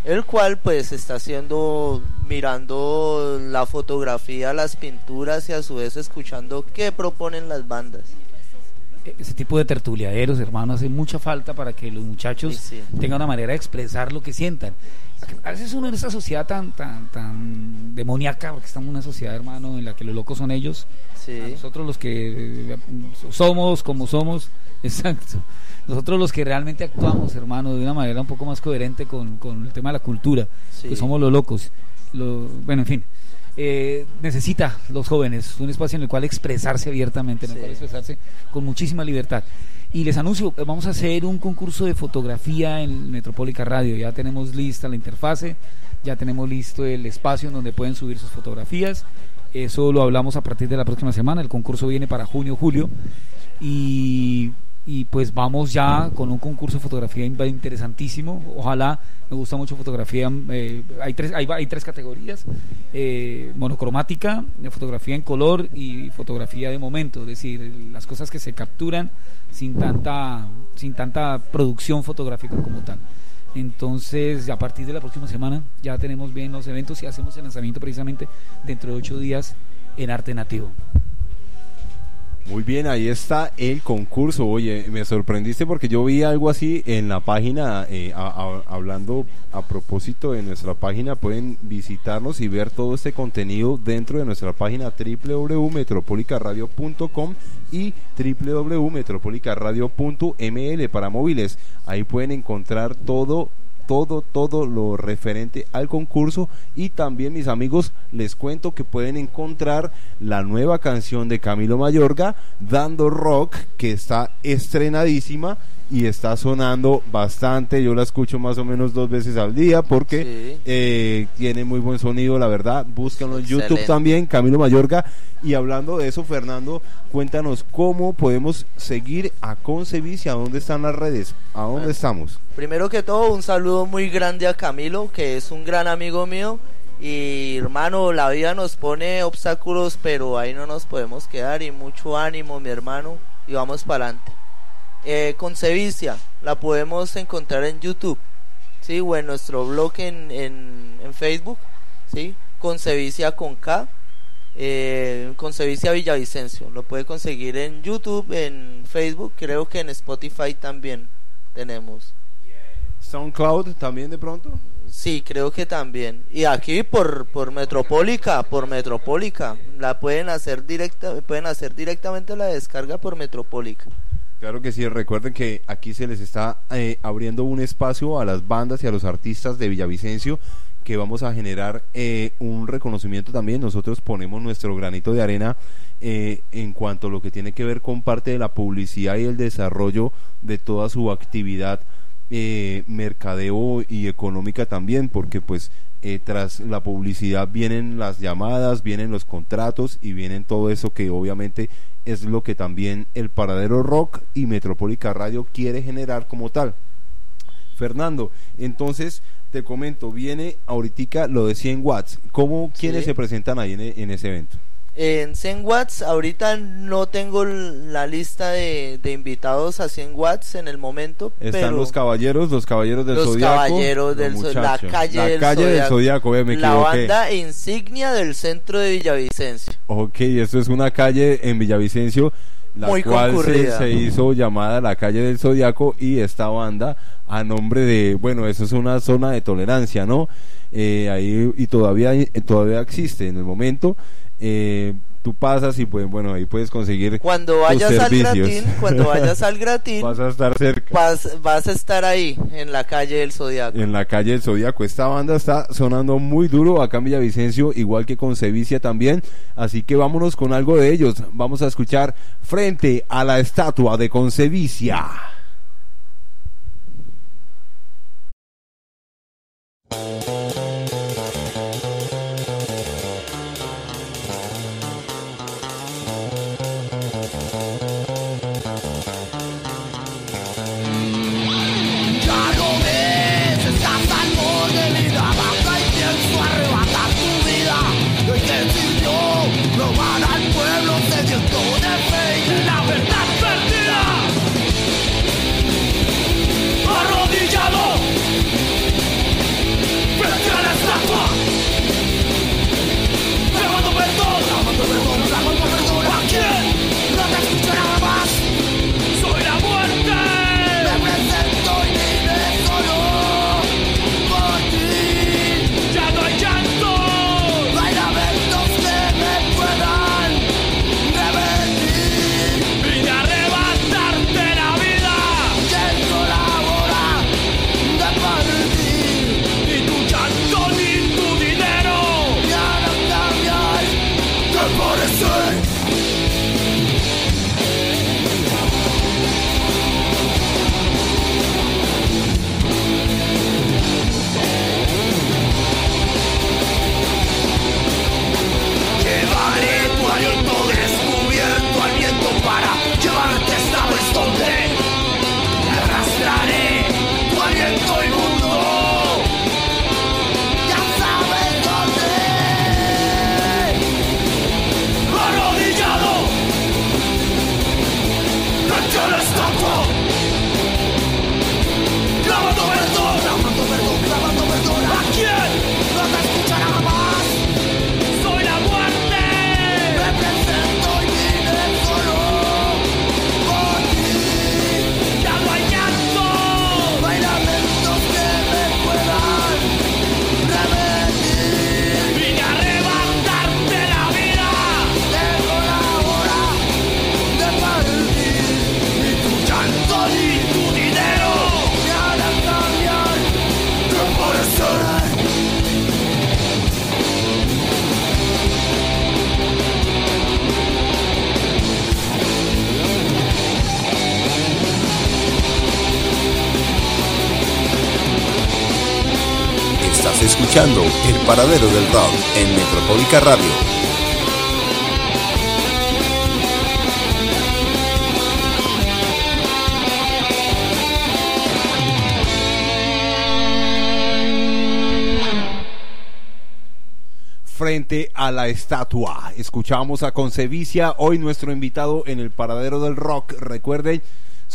el cual pues está haciendo, mirando la fotografía, las pinturas y a su vez escuchando qué proponen las bandas. ese tipo de tertuliaderos, hermano, hace mucha falta para que los muchachos Sí, sí. tengan una manera de expresar lo que sientan. A veces uno en esta sociedad tan, tan, tan demoníaca, porque estamos en una sociedad, hermano, en la que los locos son ellos, Sí. a nosotros los que eh, somos como somos, exacto. Nosotros los que realmente actuamos, hermano, de una manera un poco más coherente con, con el tema de la cultura, Sí. que somos los locos. Lo- bueno, en fin. Eh, necesita los jóvenes un espacio en el cual expresarse abiertamente, en el Sí. cual expresarse con muchísima libertad. Y les anuncio, vamos a hacer un concurso de fotografía en Metropólica Radio. Ya tenemos lista la interfase, ya tenemos listo el espacio en donde pueden subir sus fotografías. Eso lo hablamos a partir de la próxima semana. El concurso viene para junio, julio. Y, y pues vamos ya con un concurso de fotografía in- interesantísimo. Ojalá, me gusta mucho fotografía. eh, hay, tres, hay, hay tres categorías: eh, monocromática, fotografía en color y fotografía de momento. Es decir, las cosas que se capturan sin tanta, sin tanta producción fotográfica como tal. Entonces, a partir de la próxima semana ya tenemos bien los eventos y hacemos el lanzamiento precisamente dentro de ocho días en Arte Nativo. Muy bien, ahí está el concurso. Oye, me sorprendiste porque yo vi algo así en la página, eh, a- hablando a propósito de nuestra página, pueden visitarnos y ver todo este contenido dentro de nuestra página www.metropolicaradio.com y www.metropolicaradio.ml para móviles. Ahí pueden encontrar todo todo, todo lo referente al concurso y también mis amigos les cuento que pueden encontrar la nueva canción de Camilo Mayorga, Dando Rock, que está estrenadísima y está sonando bastante. Yo la escucho más o menos dos veces al día porque Sí. eh, tiene muy buen sonido, la verdad. Búscanlo en YouTube también, Camilo Mayorga. Y hablando de eso, Fernando, cuéntanos cómo podemos seguir a Concevicia, a dónde están las redes, a dónde Bueno. estamos. Primero que todo, un saludo muy grande a Camilo, que es un gran amigo mío. Y hermano, la vida nos pone obstáculos, pero ahí no nos podemos quedar. Y mucho ánimo, mi hermano, y vamos para adelante. Eh, Concevicia, la podemos encontrar en YouTube, ¿sí? O en nuestro blog en, en, en Facebook, ¿sí? Concevicia con K, eh, Concevicia Villavicencio. Lo puede conseguir en YouTube, en Facebook, creo que en Spotify también tenemos. SoundCloud también de pronto. Sí, creo que también. Y aquí por por Metropólica, por Metropólica, la pueden hacer directa, pueden hacer directamente la descarga por Metropólica. Claro que sí, recuerden que aquí se les está eh, abriendo un espacio a las bandas y a los artistas de Villavicencio que vamos a generar eh, un reconocimiento también. Nosotros ponemos nuestro granito de arena eh, en cuanto a lo que tiene que ver con parte de la publicidad y el desarrollo de toda su actividad eh, mercadeo y económica también, porque pues eh, tras la publicidad vienen las llamadas, vienen los contratos y vienen todo eso que obviamente es lo que también el Paradero Rock y Metropólica Radio quiere generar como tal. Fernando, entonces te comento, viene ahorita lo de 100 watts. ¿Cómo, quiénes Sí. se presentan ahí en, en ese evento? En 100 watts, ahorita no tengo la lista de, de invitados a 100 watts en el momento, Están pero los caballeros, los caballeros del Los Zodiaco. caballeros los del Zo- la calle La del calle del Zodiaco. Zodiaco, ve, me la equivoqué. banda insignia del centro de Villavicencio. Ok, esto es una calle en Villavicencio, la Muy cual se, concurrida. se hizo llamada la calle del Zodiaco y esta banda a nombre de, bueno, eso es una zona de tolerancia, ¿no? Eh, ahí y todavía todavía existe en el momento. Eh, tú pasas y pues bueno ahí puedes conseguir Cuando tus vayas al gratín, cuando vayas al gratín, vas a estar cerca vas, vas a estar ahí en la calle del Zodiaco. en la calle del Zodíaco. Esta banda está sonando muy duro acá en Villavicencio, igual que con Sevicia también. Así que vámonos con algo de ellos. Vamos a escuchar frente a la estatua de Concevicia. Paradero del Rock en Metropólica Radio. frente a la estatua. Escuchamos a Concevicia, hoy nuestro invitado en el paradero del rock. Recuerden,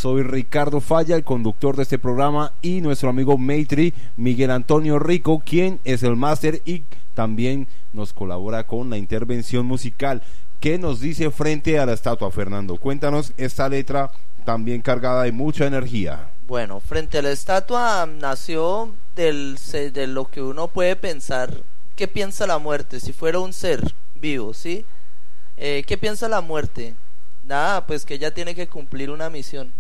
soy Ricardo Falla, el conductor de este programa, y nuestro amigo Maitri, Miguel Antonio Rico, quien es el máster y también nos colabora con la intervención musical. ¿Qué nos dice frente a la estatua, Fernando? Cuéntanos esta letra también cargada de mucha energía. Bueno, frente a la estatua nació del, de lo que uno puede pensar. ¿Qué piensa la muerte? Si fuera un ser vivo, ¿sí? Eh, ¿Qué piensa la muerte? Nada, pues que ella tiene que cumplir una misión.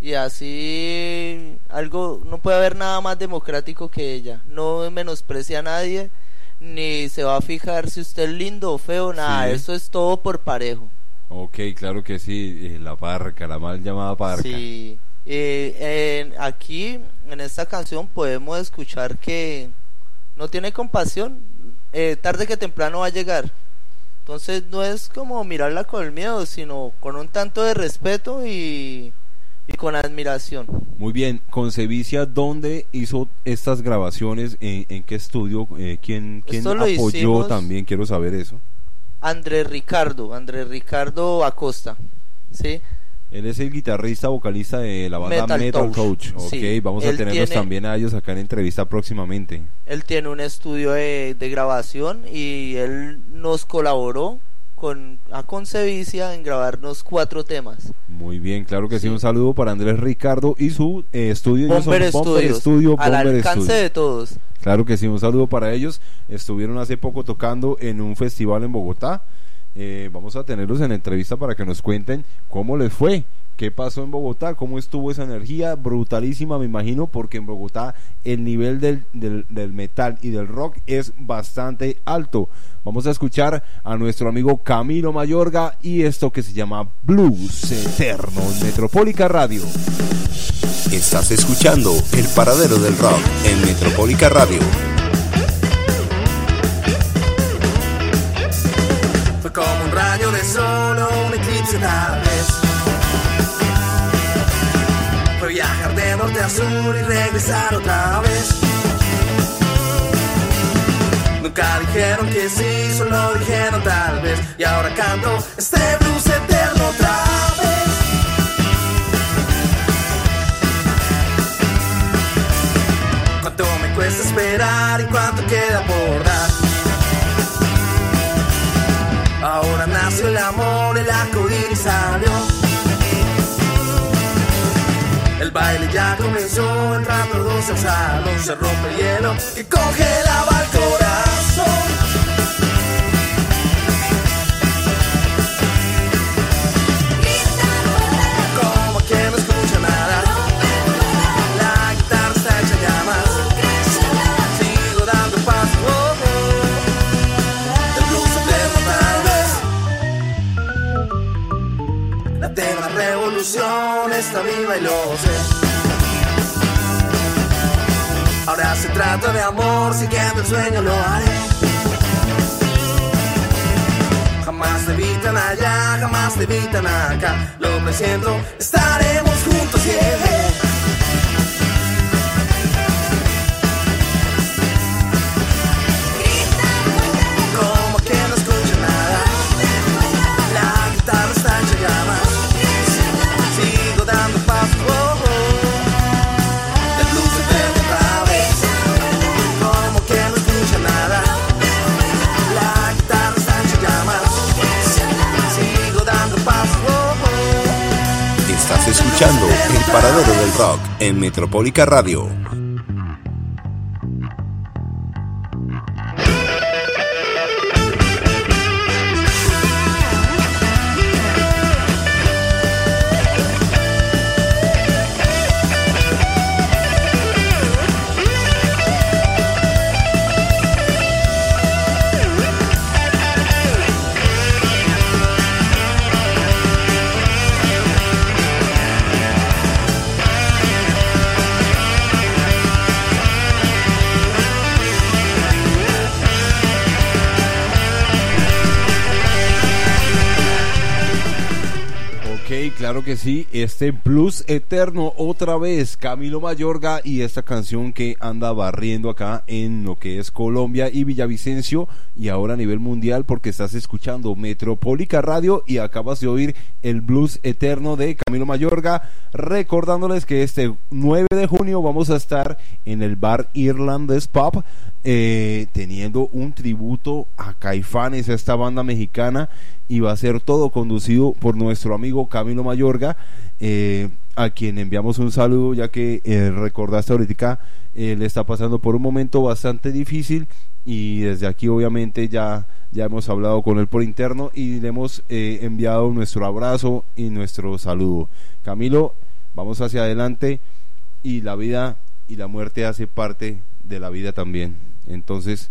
Y así algo, no puede haber nada más democrático que ella. No menosprecia a nadie, ni se va a fijar si usted es lindo o feo, nada. Sí. Eso es todo por parejo. Ok, claro que sí, eh, la parca, la mal llamada parca. Sí. Eh, aquí, en esta canción, podemos escuchar que no tiene compasión. eh, tarde que temprano va a llegar. Entonces, no es como mirarla con el miedo, sino con un tanto de respeto y, y con admiración. Muy bien, Concevicia, ¿dónde hizo estas grabaciones? ¿En, en qué estudio? Eh, ¿Quién, quién apoyó también? Quiero saber eso. Andrés Ricardo, Andrés Ricardo Acosta. ¿Sí? Él es el guitarrista, vocalista de la banda Metal. Coach. Ok, Sí, vamos a tenerlos tiene- también a ellos acá en entrevista próximamente. Él tiene un estudio de, de grabación y él nos colaboró con a Concevicia en grabarnos cuatro temas. Muy bien, claro que sí. Sí. Un saludo para Andrés Ricardo y su eh, estudio. Bomber Studio, al Bomber alcance Studio. de todos. Claro que sí, un saludo para ellos. Estuvieron hace poco tocando en un festival en Bogotá. Eh, vamos a tenerlos en entrevista para que nos cuenten cómo les fue, qué pasó en Bogotá, cómo estuvo esa energía, brutalísima me imagino, porque en Bogotá el nivel del, del, del metal y del rock es bastante alto. Vamos a escuchar a nuestro amigo Camilo Mayorga y esto que se llama Blues Eterno en Metropólica Radio. Estás escuchando El Paradero del Rock en Metropólica Radio. Fue como un rayo de sol o un eclipse tal vez. Norte a sur y regresar otra vez. Nunca dijeron que sí, solo dijeron tal vez. Y ahora canto este blues eterno otra vez. Cuánto me cuesta esperar y cuánto queda por dar. Comenzó, entran todos al salón. Se rompe el hielo que congelaba el corazón. Como quien no escucha nada. La guitarra está hecha llamas. Sigo dando paso. oh, oh. El blues tal vez. La eterna revolución está viva y lo sé. Ahora se trata de amor, siguiendo el sueño lo haré. Jamás te evitan allá, jamás te evitan acá. Lo presiento, estaremos juntos siempre. El Paradero del Rock en Metropólica Radio. Que sí, este Plus Eterno otra vez, Camilo Mayorga y esta canción que anda barriendo acá en lo que es Colombia y Villavicencio y ahora a nivel mundial porque estás escuchando Metropólica Radio y acabas de oír el Blues Eterno de Camilo Mayorga, recordándoles que este 9 de junio vamos a estar en el bar Irlanders Pub eh, teniendo un tributo a Caifanes, a esta banda mexicana, y va a ser todo conducido por nuestro amigo Camilo Mayorga, eh, a quien enviamos un saludo, ya que eh, recordaste ahorita, eh, le está pasando por un momento bastante difícil, y desde aquí obviamente ya, ya hemos hablado con él por interno y le hemos eh, enviado nuestro abrazo y nuestro saludo. Camilo, vamos hacia adelante y la vida y la muerte hace parte de la vida también. Entonces,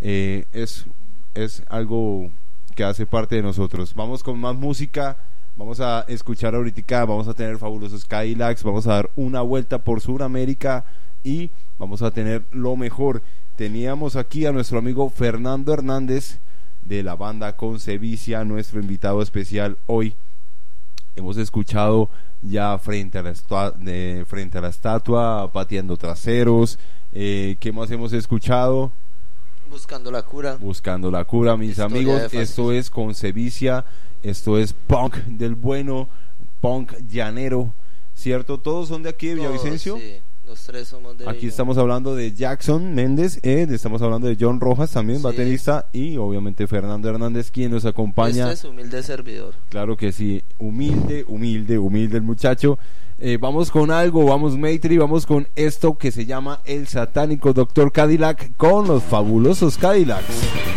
es, es algo que hace parte de nosotros. Vamos con más música. Vamos a escuchar ahorita, vamos a tener fabulosos Skylax, vamos a dar una vuelta por Sudamérica y vamos a tener lo mejor. Teníamos aquí a nuestro amigo Fernando Hernández de la banda Concevicia, nuestro invitado especial hoy. Hemos escuchado ya frente a la, estua- frente a la estatua, pateando traseros. Eh, ¿Qué más hemos escuchado? Buscando la cura. Buscando la cura, mis Historia amigos. Esto es Concevicia, esto es punk del bueno, punk llanero, ¿cierto? Todos son de aquí de Villavicencio. Todos, sí, los tres somos de Aquí Villa. estamos hablando de Jackson Méndez, eh, estamos hablando de John Rojas también, Sí. baterista, y obviamente Fernando Hernández, quien nos acompaña. Este es humilde servidor. Claro que sí, humilde, humilde, humilde el muchacho. Eh, vamos con algo, vamos Maitri, vamos con esto que se llama El Satánico Doctor Cadillac con los fabulosos Cadillacs.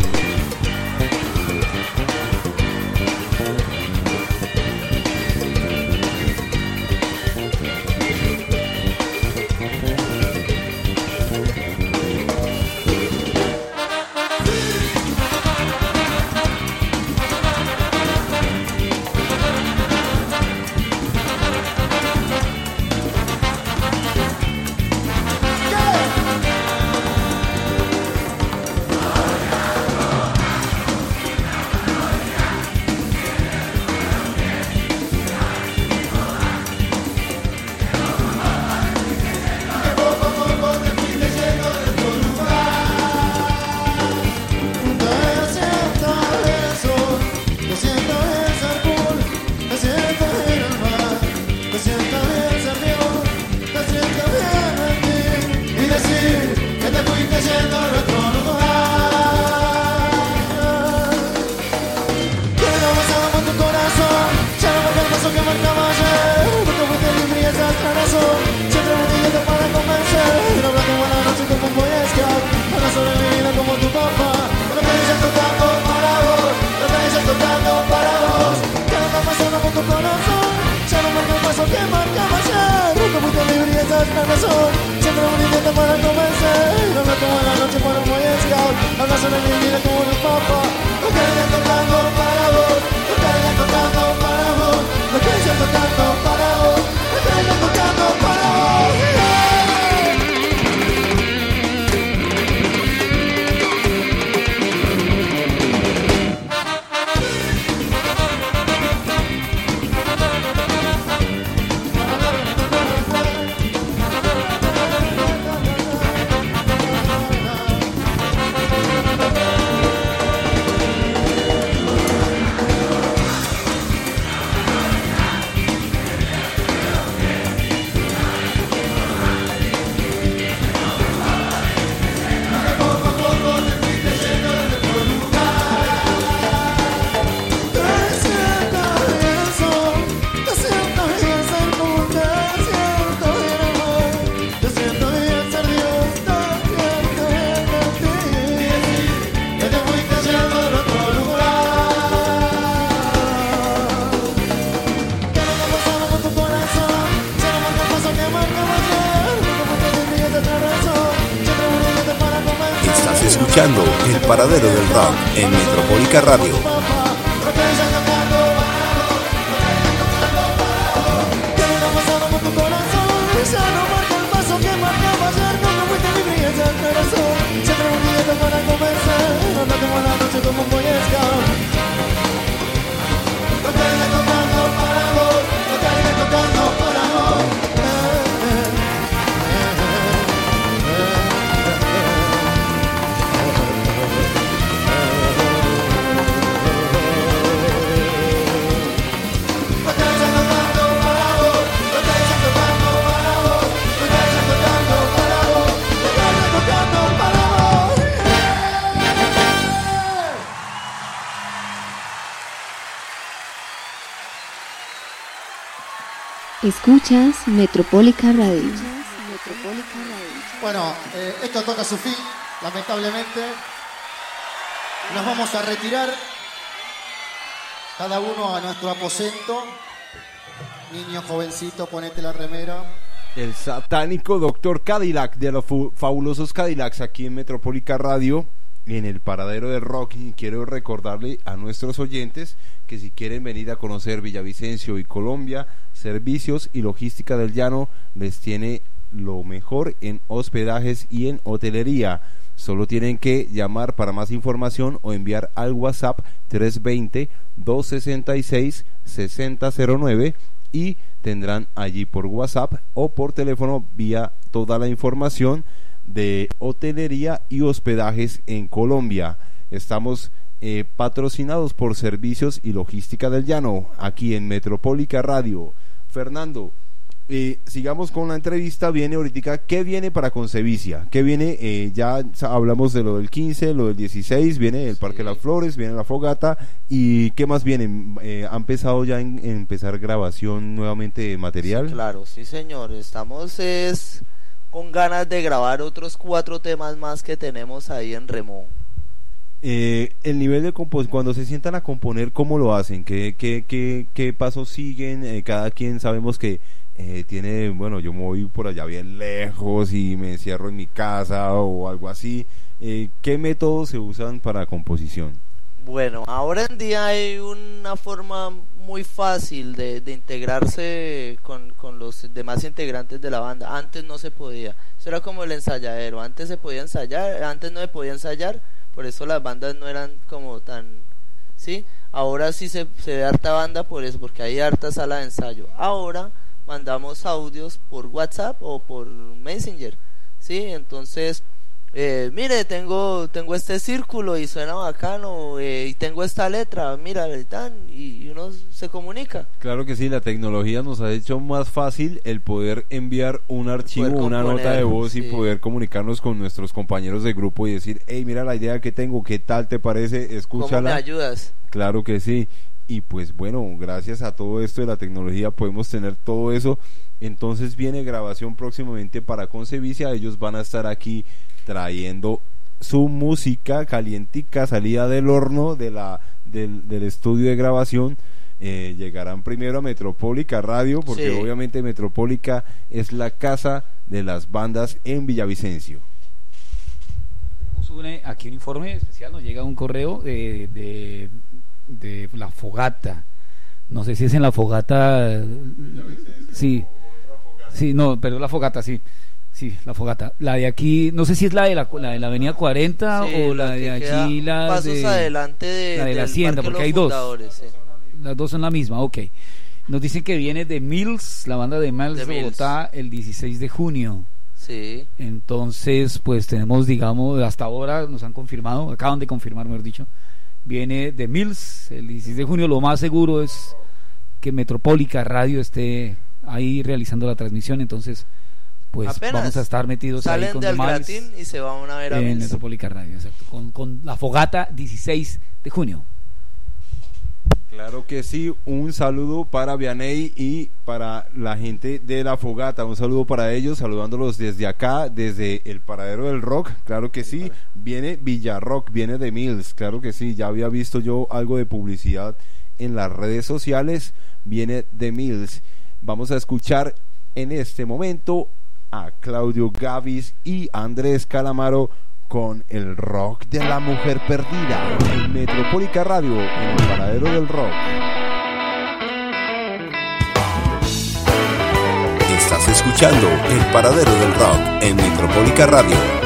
Escuchas Metropólica Radio. Bueno, eh, esto toca su fin, lamentablemente. Nos vamos a retirar, cada uno a nuestro aposento. Niño jovencito, ponete la remera. El satánico doctor Cadillac de los fabulosos Cadillacs aquí en Metropólica Radio, en el paradero de rock. Y quiero recordarle a nuestros oyentes que si quieren venir a conocer Villavicencio y Colombia, servicios y logística del llano les tiene lo mejor en hospedajes y en hotelería. Solo tienen que llamar para más información o enviar al WhatsApp 320-266-6009 y tendrán allí por WhatsApp o por teléfono vía toda la información de hotelería y hospedajes en Colombia. Estamos eh, patrocinados por Servicios y Logística del Llano, aquí en Metropólica Radio. Fernando, eh, sigamos con la entrevista. Viene ahorita, ¿qué viene para Concevicia? ¿Qué viene? Eh, ya hablamos de lo del 15, lo del 16, viene el Parque de las Flores, viene la fogata. ¿Y qué más viene? Eh, ¿Ha empezado ya en, en empezar grabación nuevamente de material? Claro, sí señor, estamos es con ganas de grabar otros cuatro temas más que tenemos ahí en Remo. Eh, el nivel de composición, cuando se sientan a componer, ¿cómo lo hacen? ¿Qué, qué, qué, qué pasos siguen? Eh, cada quien sabemos que eh, tiene, bueno, yo me voy por allá bien lejos y me encierro en mi casa o algo así. Eh, ¿Qué métodos se usan para composición? Bueno, ahora en día hay una forma muy fácil de, de integrarse con, con los demás integrantes de la banda. Antes no se podía. Eso era como el ensayadero. Antes se podía ensayar, antes no se podía ensayar. Por eso las bandas no eran como tan... ¿Sí? Ahora sí se, se ve harta banda por eso, porque hay harta sala de ensayo. Ahora mandamos audios por WhatsApp o por Messenger. ¿Sí? Entonces eh, mire, tengo, tengo este círculo y suena bacano, eh, y tengo esta letra, mira, y tan, y, y uno se comunica. Claro que sí, la tecnología nos ha hecho más fácil el poder enviar un archivo, una nota de voz y poder comunicarnos con nuestros compañeros de grupo y decir, hey, mira la idea que tengo, ¿qué tal te parece? ¿Cómo me Escúchala. ayudas? Claro que sí. Y pues bueno, gracias a todo esto de la tecnología podemos tener todo eso. Entonces viene grabación próximamente para Concevicia. Ellos van a estar aquí trayendo su música calientica, salida del horno de la, del, del estudio de grabación. Eh, llegarán primero a Metropólica Radio, porque Sí. obviamente Metropólica es la casa de las bandas en Villavicencio. Tenemos un, eh, aquí un informe especial, nos llega un correo de, de, de la fogata. No sé si es en la fogata. eh, Sí. Sí, no, pero la fogata, sí. Sí, la fogata. La de aquí, no sé si es la de la, la de la avenida 40 Sí, o la de allí, la pasos de, adelante de, la de la hacienda, porque hay dos. Sí. Las dos son la misma, ok. Nos dicen que viene de Mills, la banda de Mills De de Mills. Bogotá, el 16 de junio. Sí, Entonces, pues tenemos, digamos, hasta ahora nos han confirmado, acaban de confirmar, mejor dicho, viene de Mills el 16 de junio. Lo más seguro es que Metropólica Radio esté ahí realizando la transmisión. Entonces, pues Apenas vamos a estar metidos ahí salen con del gratín y se van a ver a en Mills. Metropólica Radio, exacto, con, con la fogata 16 de junio. Claro que sí, un saludo para Vianey y para la gente de la fogata, un saludo para ellos, saludándolos desde acá, desde el paradero del rock, claro que sí, viene Villarrock, viene de Mills, claro que sí, ya había visto yo algo de publicidad en las redes sociales, viene de Mills. Vamos a escuchar en este momento a Claudio Gavis y Andrés Calamaro con el rock de la mujer perdida en Metropólica Radio, en el paradero del rock. Estás escuchando El Paradero del Rock en Metropólica Radio.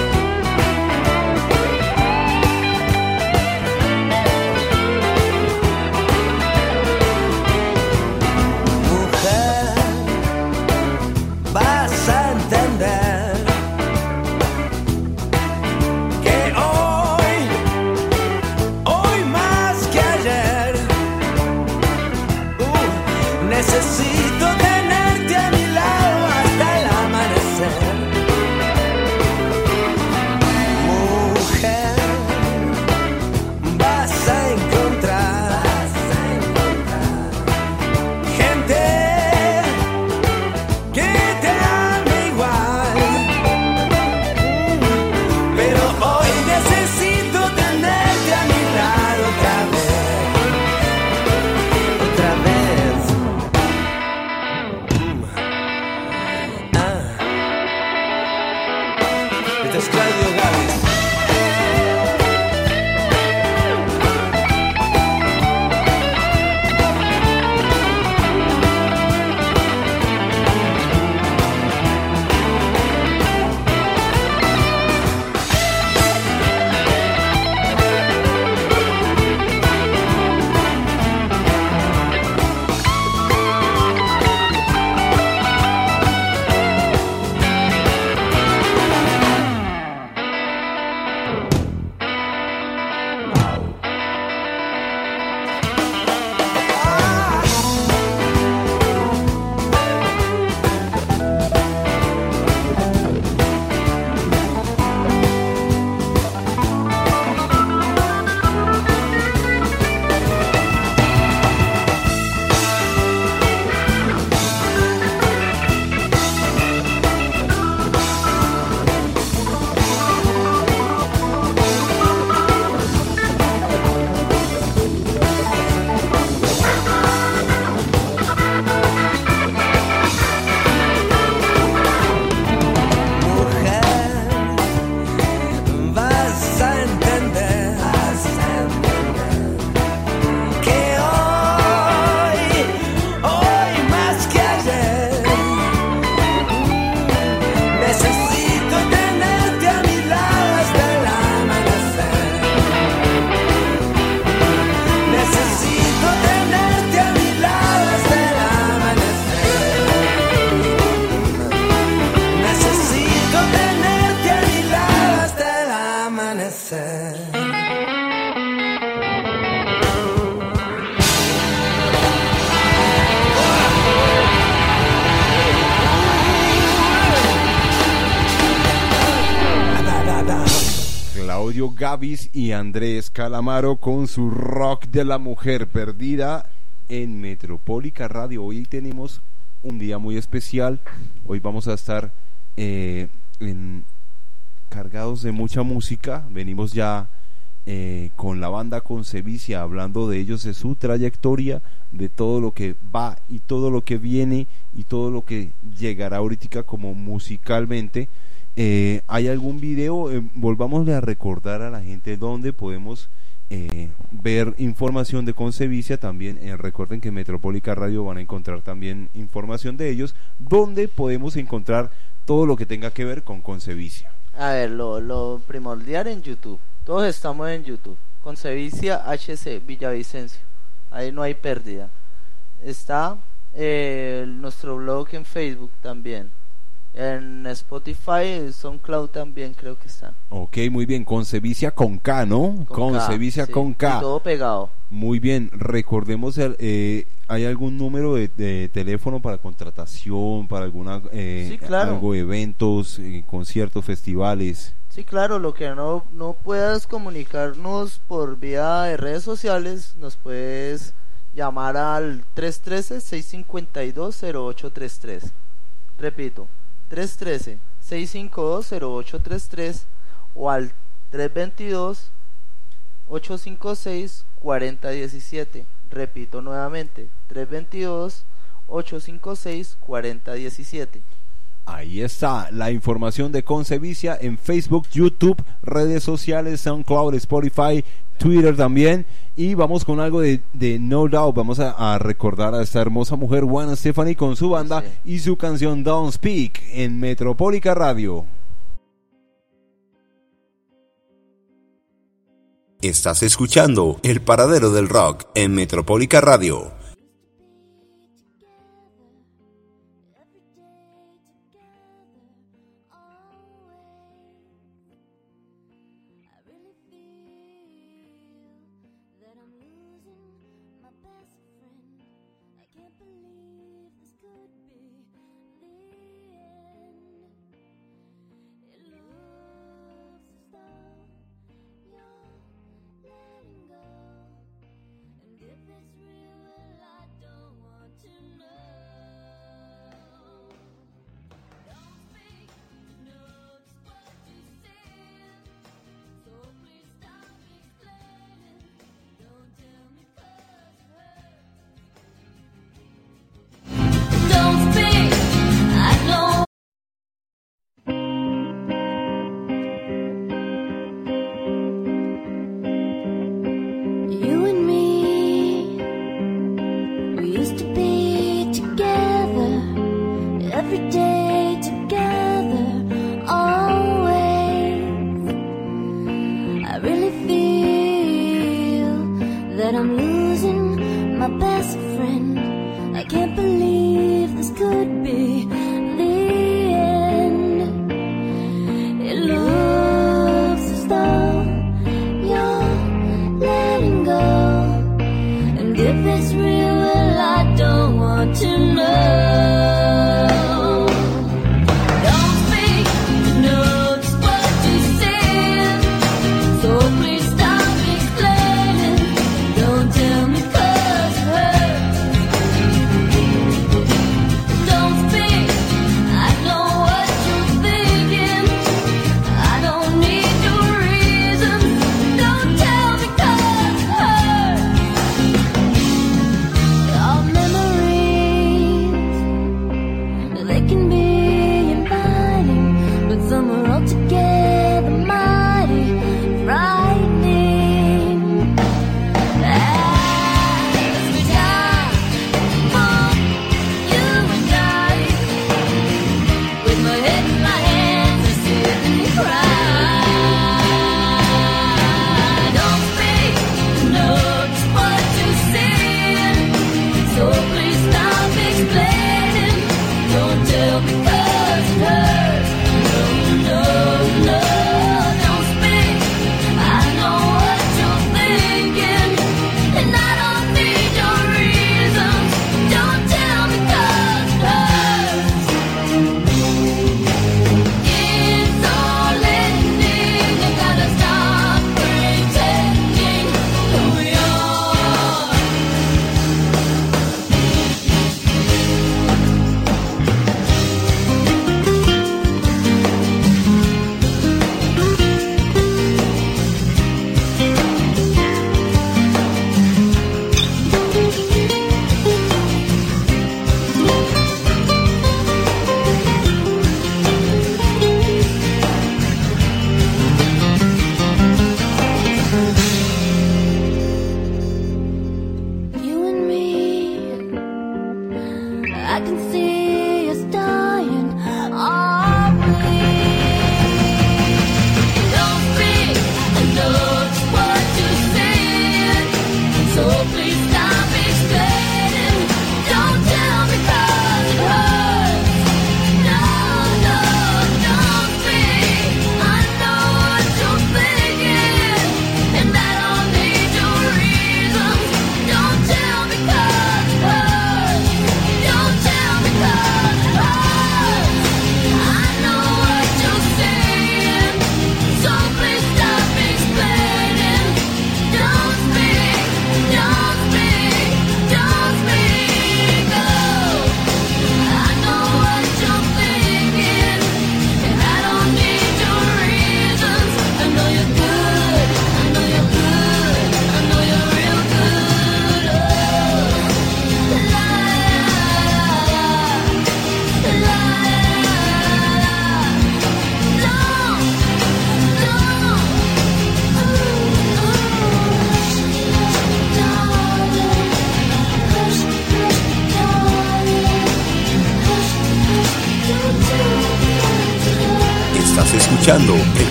Y Andrés Calamaro con su rock de la mujer perdida en Metropólica Radio. Hoy tenemos un día muy especial. Hoy vamos a estar eh, cargados de mucha música. Venimos ya eh, con la banda Concevicia hablando de ellos, de su trayectoria, de todo lo que va y todo lo que viene y todo lo que llegará ahorita como musicalmente. Eh, ¿Hay algún video? Eh, volvámosle a recordar a la gente dónde podemos eh, ver información de Concevicia. También eh, recuerden que en Radio van a encontrar también información de ellos, donde podemos encontrar todo lo que tenga que ver con Concevicia. A ver, lo, lo primordial en YouTube. Todos estamos en YouTube. Concevicia HC Villavicencio. Ahí no hay pérdida. Está eh, nuestro blog en Facebook también. En Spotify, SoundCloud también creo que está. Ok, muy bien. Concevicia con K, ¿no? Con K, Concevicia con K. todo pegado. Muy bien, recordemos, el, eh, ¿hay algún número de, de teléfono para contratación, para alguna eh, Sí, claro. algo, eventos, eh, conciertos, festivales? Sí, claro, lo que no, no puedas comunicarnos por vía de redes sociales, nos puedes llamar al 313-652-0833. Repito, 313-652-0833 o al 322-856-4017. Repito nuevamente, 322-856-4017. Ahí está la información de Concevicia en Facebook, YouTube, redes sociales, SoundCloud, Spotify, Twitter también. Y vamos con algo de, de No Doubt. Vamos a, a recordar a esta hermosa mujer, Juana Stephanie, con su banda Sí. y su canción Don't Speak en Metropólica Radio. Estás escuchando El Paradero del Rock en Metropólica Radio.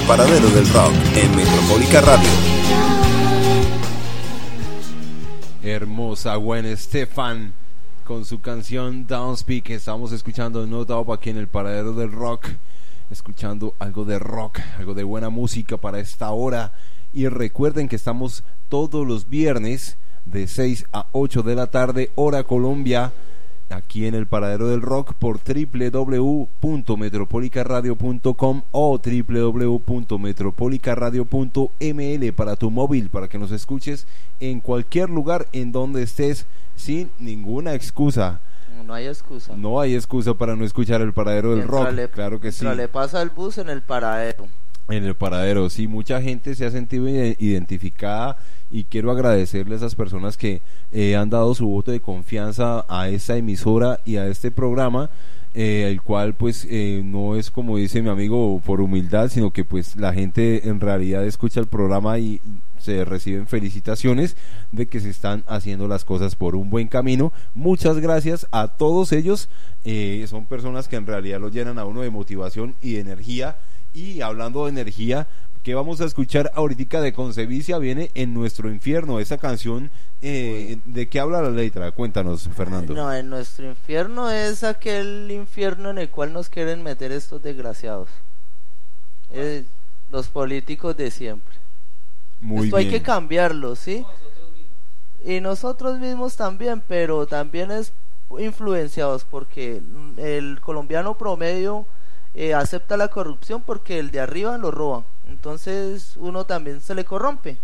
Paradero del Rock en Metropólica Radio. Hermosa Gwen Stefan con su canción Downspeak. Estamos escuchando No Doubt aquí en el paradero del rock. Escuchando algo de rock, algo de buena música para esta hora. Y recuerden que estamos todos los viernes de 6 a 8 de la tarde, hora Colombia, aquí en el paradero del rock por www.metropolicaradio.com o www.metropolicaradio.ml para tu móvil, para que nos escuches en cualquier lugar en donde estés sin ninguna excusa. No hay excusa. No hay excusa para no escuchar el paradero del Mientras rock. le- claro que sí. le pasa el bus en el paradero. En el paradero, sí, mucha gente se ha sentido ide- identificada y quiero agradecerle a esas personas que eh, han dado su voto de confianza a esta emisora y a este programa, eh, el cual pues eh, no es como dice mi amigo por humildad, sino que pues la gente en realidad escucha el programa y se reciben felicitaciones de que se están haciendo las cosas por un buen camino. Muchas gracias a todos ellos, eh, son personas que en realidad lo llenan a uno de motivación y de energía. Y hablando de energía, que vamos a escuchar ahorita de Concevicia viene en nuestro infierno. Esa canción, eh, ¿de qué habla la letra? Cuéntanos, Fernando. No, en nuestro infierno es aquel infierno en el cual nos quieren meter estos desgraciados. Eh, los políticos de siempre. Muy Esto hay que cambiarlo, ¿sí? Y nosotros mismos también, pero también es influenciados porque el colombiano promedio eh, acepta la corrupción porque el de arriba lo roba. Entonces uno también se le corrompe,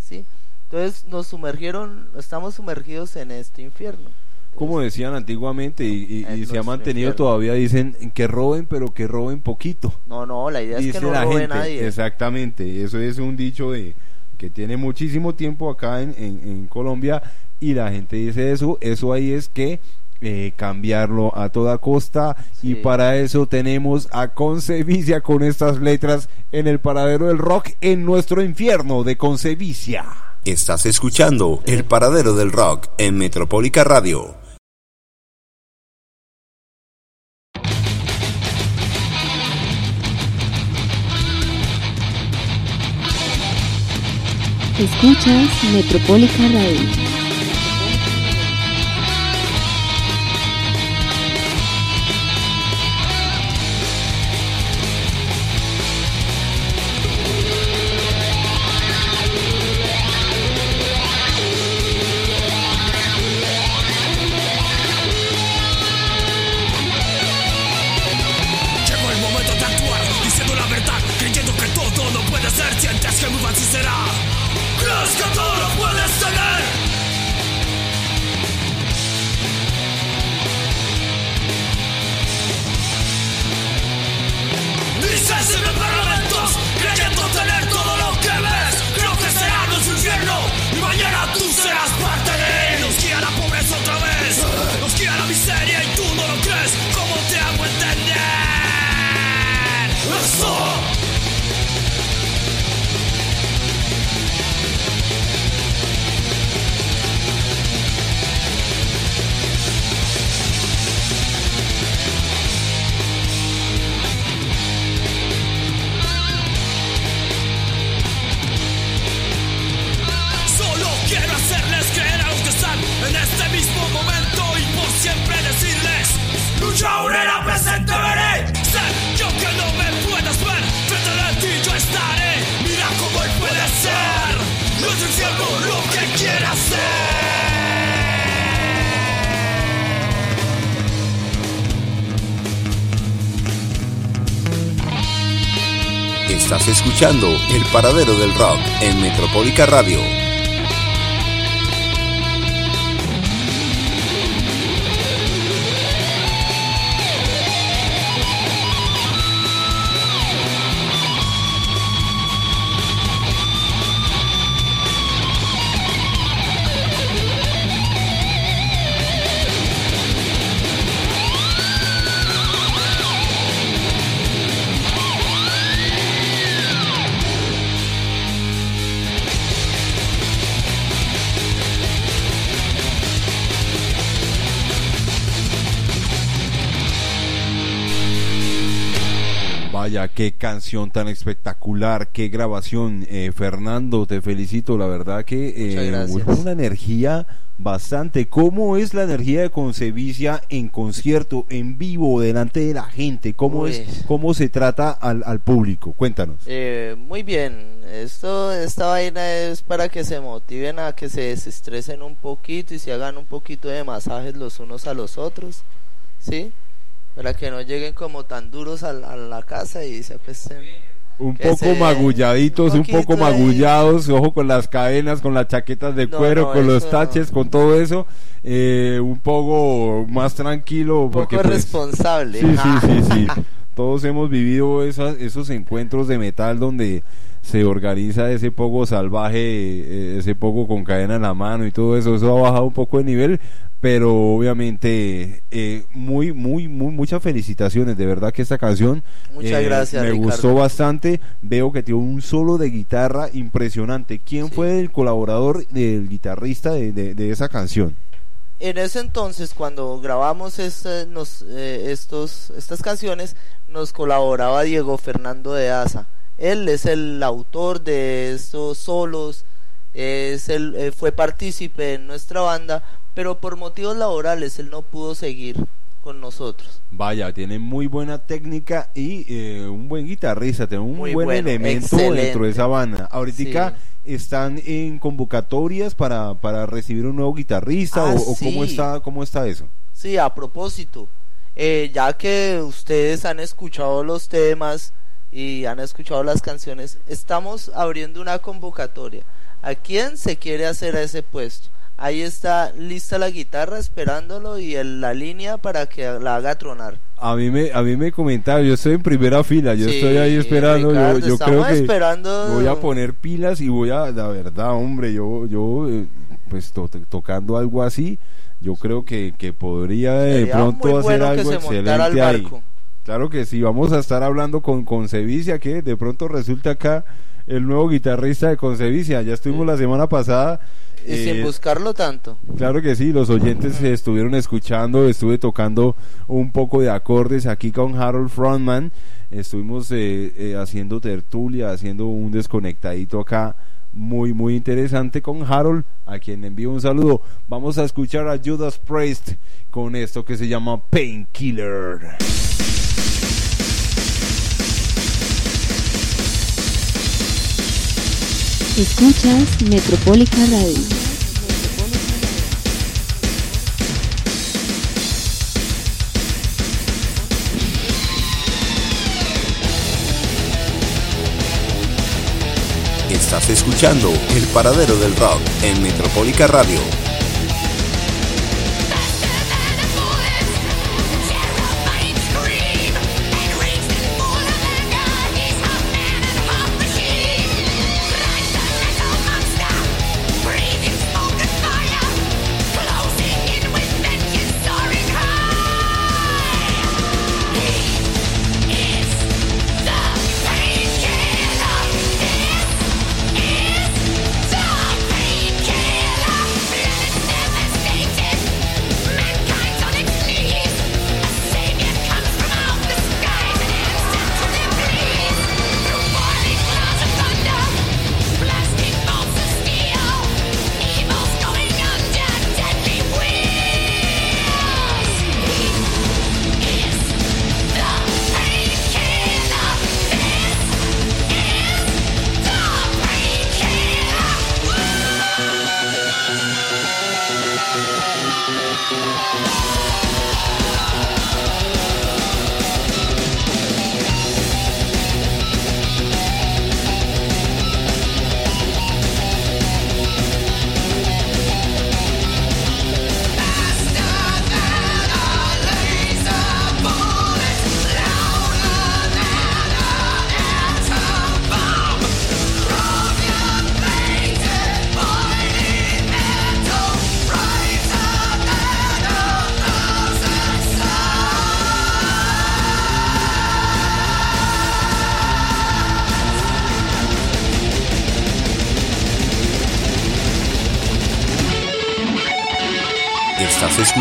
¿sí? Entonces nos sumergieron, estamos sumergidos en este infierno. Como decían antiguamente y, y- y En se ha mantenido infierno. todavía, dicen que roben, pero que roben poquito. No, no, la idea es que no la robe gente, nadie. exactamente, eso es un dicho de que tiene muchísimo tiempo acá en, en- en Colombia y la gente dice eso, eso ahí es que eh, cambiarlo a toda costa y para eso tenemos a Concevicia con estas letras en el paradero del rock en nuestro infierno de Concevicia. Estás escuchando El Paradero del Rock en Metropólica Radio. Escuchas Metropólica Radio. aurrera presente veré Sé yo que no me puedas ver. Frente de ti yo estaré. Mira cómo él puede ser. No es el lo que quiere hacer. Estás escuchando El Paradero del Rock en Metropolica Radio. Qué canción tan espectacular, qué grabación. Eh, Fernando, te felicito, la verdad que eh, una energía bastante. ¿Cómo es la energía de Concevicia en concierto, en vivo, delante de la gente? ¿Cómo, Uy. es, cómo se trata al, al público? Cuéntanos. Eh, muy bien, esto, esta vaina es para que se motiven a que se desestresen un poquito y se hagan un poquito de masajes los unos a los otros, ¿sí? Para que no lleguen como tan duros a, la- a la casa y se acuesten. Un poco se- magulladitos, un un, poco ahí. magullados, ojo con las cadenas, con las chaquetas de No, cuero, no, con los taches, con todo eso. eh, un poco más tranquilo. Un porque, poco pues, responsable. Sí, sí, sí, sí. Todos hemos vivido esas, esos encuentros de metal donde se organiza ese poco salvaje, eh, ese poco con cadena en la mano y todo eso. Eso ha bajado un poco de nivel, pero obviamente eh, muy, muy, muy, muchas felicitaciones. De verdad que esta canción Muchas eh, gracias, me Ricardo. gustó bastante. Veo que tiene un solo de guitarra impresionante. ¿Quién Sí. fue el colaborador del guitarrista de, de- de esa canción? En ese entonces, cuando grabamos este- nos, eh, estos, estas canciones, nos colaboraba Diego Fernando de Asa. Él es el autor de estos solos, es el, eh, fue partícipe en nuestra banda, pero por motivos laborales él no pudo seguir con nosotros. Vaya, tiene muy buena técnica y eh, un buen guitarrista, tiene un Muy buen bueno, elemento excelente. dentro de esa banda. Ahorita están en convocatorias para, para recibir un nuevo guitarrista Ah, o, o cómo está cómo está eso. Sí, a propósito, eh, ya que ustedes han escuchado los temas y han escuchado las canciones, estamos abriendo una convocatoria. ¿A quién se quiere hacer a ese puesto? Ahí está lista la guitarra esperándolo y el- la línea para que la haga tronar. A mí me a mí me comentaron, yo estoy en primera fila, yo Sí, estoy ahí esperando, yo- Ricardo, yo, creo que esperando- voy a poner pilas y voy a la verdad, hombre, yo yo eh, pues to- tocando algo así, yo creo que, que podría de Sería pronto hacer que algo se montara al excelente ahí. Claro que sí, vamos a estar hablando con Concevicia, que de pronto resulta acá el nuevo guitarrista de Concevicia. Ya estuvimos la semana pasada. Y eh, sin buscarlo tanto. Claro que sí, los oyentes se estuvieron escuchando, estuve tocando un poco de acordes aquí con Harold Frontman, estuvimos eh, eh, haciendo tertulia, haciendo un desconectadito acá muy muy interesante con Harold, a quien envío un saludo. Vamos a escuchar a Judas Priest con esto que se llama Painkiller. Escuchas Metropólica Radio. Estás escuchando El Paradero del Rock en Metropólica Radio.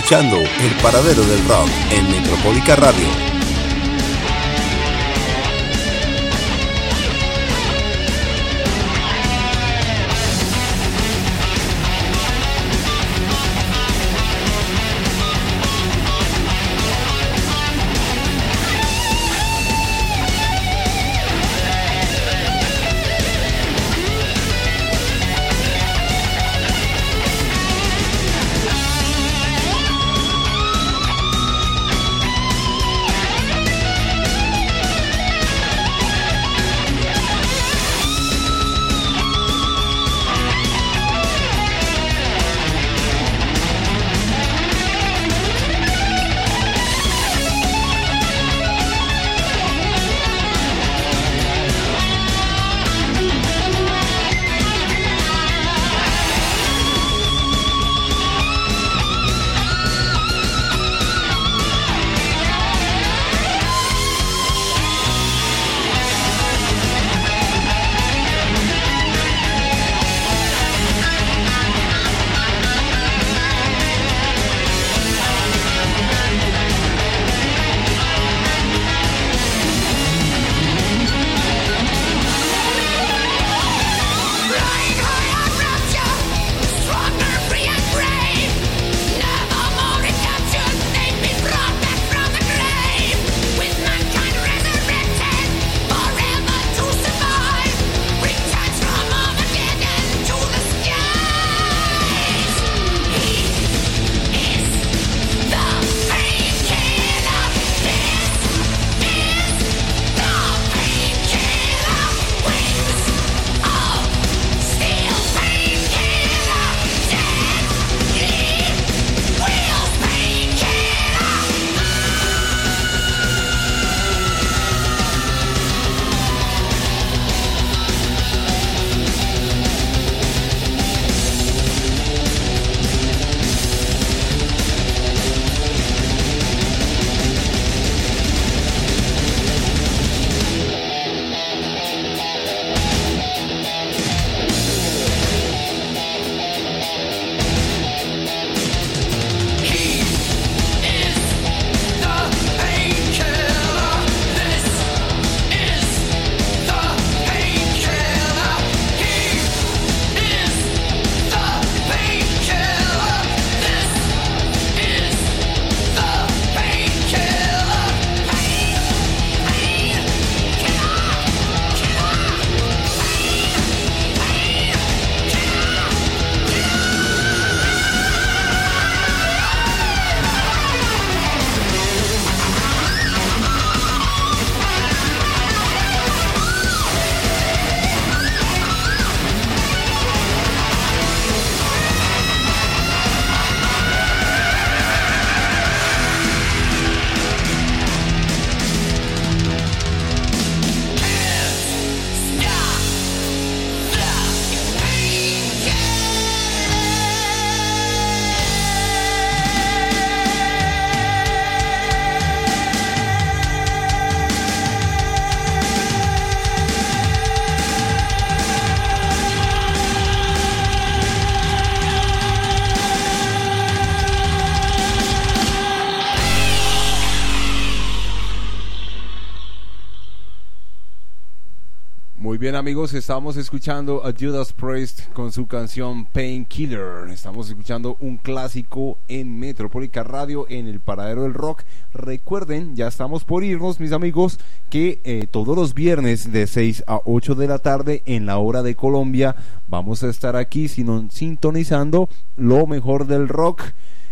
El Paradero del Rock en Metropólica Radio. Amigos, estamos escuchando a Judas Priest con su canción Painkiller. Estamos escuchando un clásico en Metropólica Radio en el paradero del rock. Recuerden, ya estamos por irnos mis amigos, que eh, todos los viernes de 6 a 8 de la tarde en la hora de Colombia vamos a estar aquí sintonizando lo mejor del rock.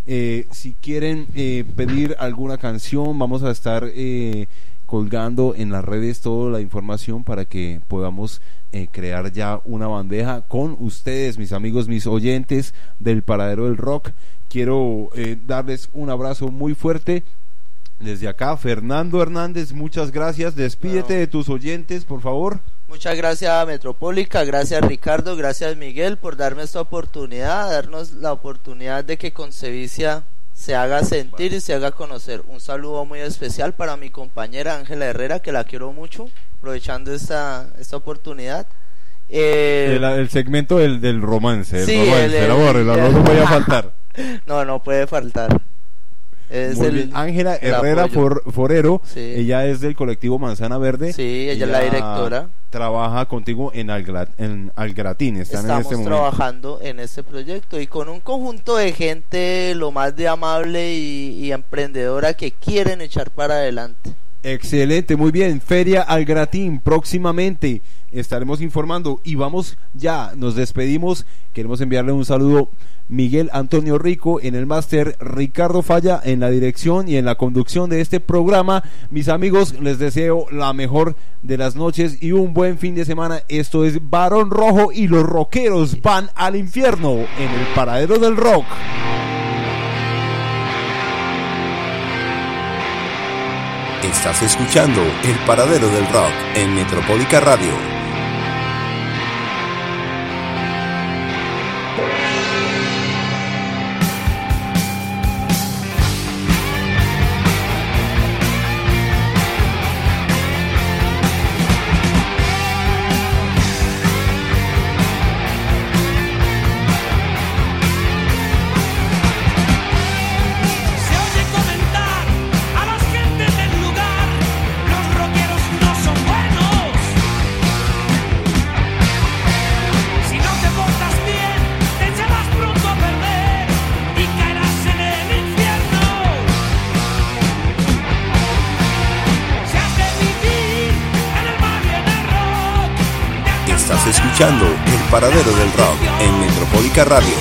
Eh, si quieren eh, pedir alguna canción, vamos a estar eh, colgando en las redes toda la información para que podamos eh, crear ya una bandeja con ustedes, mis amigos, mis oyentes del Paradero del Rock. Quiero eh, darles un abrazo muy fuerte. Desde acá, Fernando Hernández, muchas gracias. Despídete Bueno. de tus oyentes, por favor. Muchas gracias a Metropólica, gracias Ricardo, gracias Miguel por darme esta oportunidad, darnos la oportunidad de que Concevicia se haga sentir y se haga conocer. Un saludo muy especial para mi compañera Ángela Herrera, que la quiero mucho, aprovechando esta, esta oportunidad. Eh, El, el segmento del, del romance, el Sí, romance, el- el, el- amor, el amor no podía faltar. No, no puede faltar. Es Muy el- bien. Ángela el Herrera. For- Forero, Sí. ella es del colectivo Manzana Verde. Sí, ella es la directora. Trabaja contigo en, en Algratín. Están en Estamos este momento. trabajando en este proyecto y con un conjunto de gente lo más de amable y, y emprendedora que quieren echar para adelante. Excelente, muy bien. Feria Algratín, próximamente estaremos informando y vamos ya, nos despedimos. Queremos enviarle un saludo Miguel Antonio Rico en el máster, Ricardo Falla en la dirección y en la conducción de este programa. Mis amigos, les deseo la mejor de las noches y un buen fin de semana. Esto es Barón Rojo y los rockeros van al infierno en el paradero del rock. Estás escuchando El Paradero del Rock en Metropólica Radio. Radio.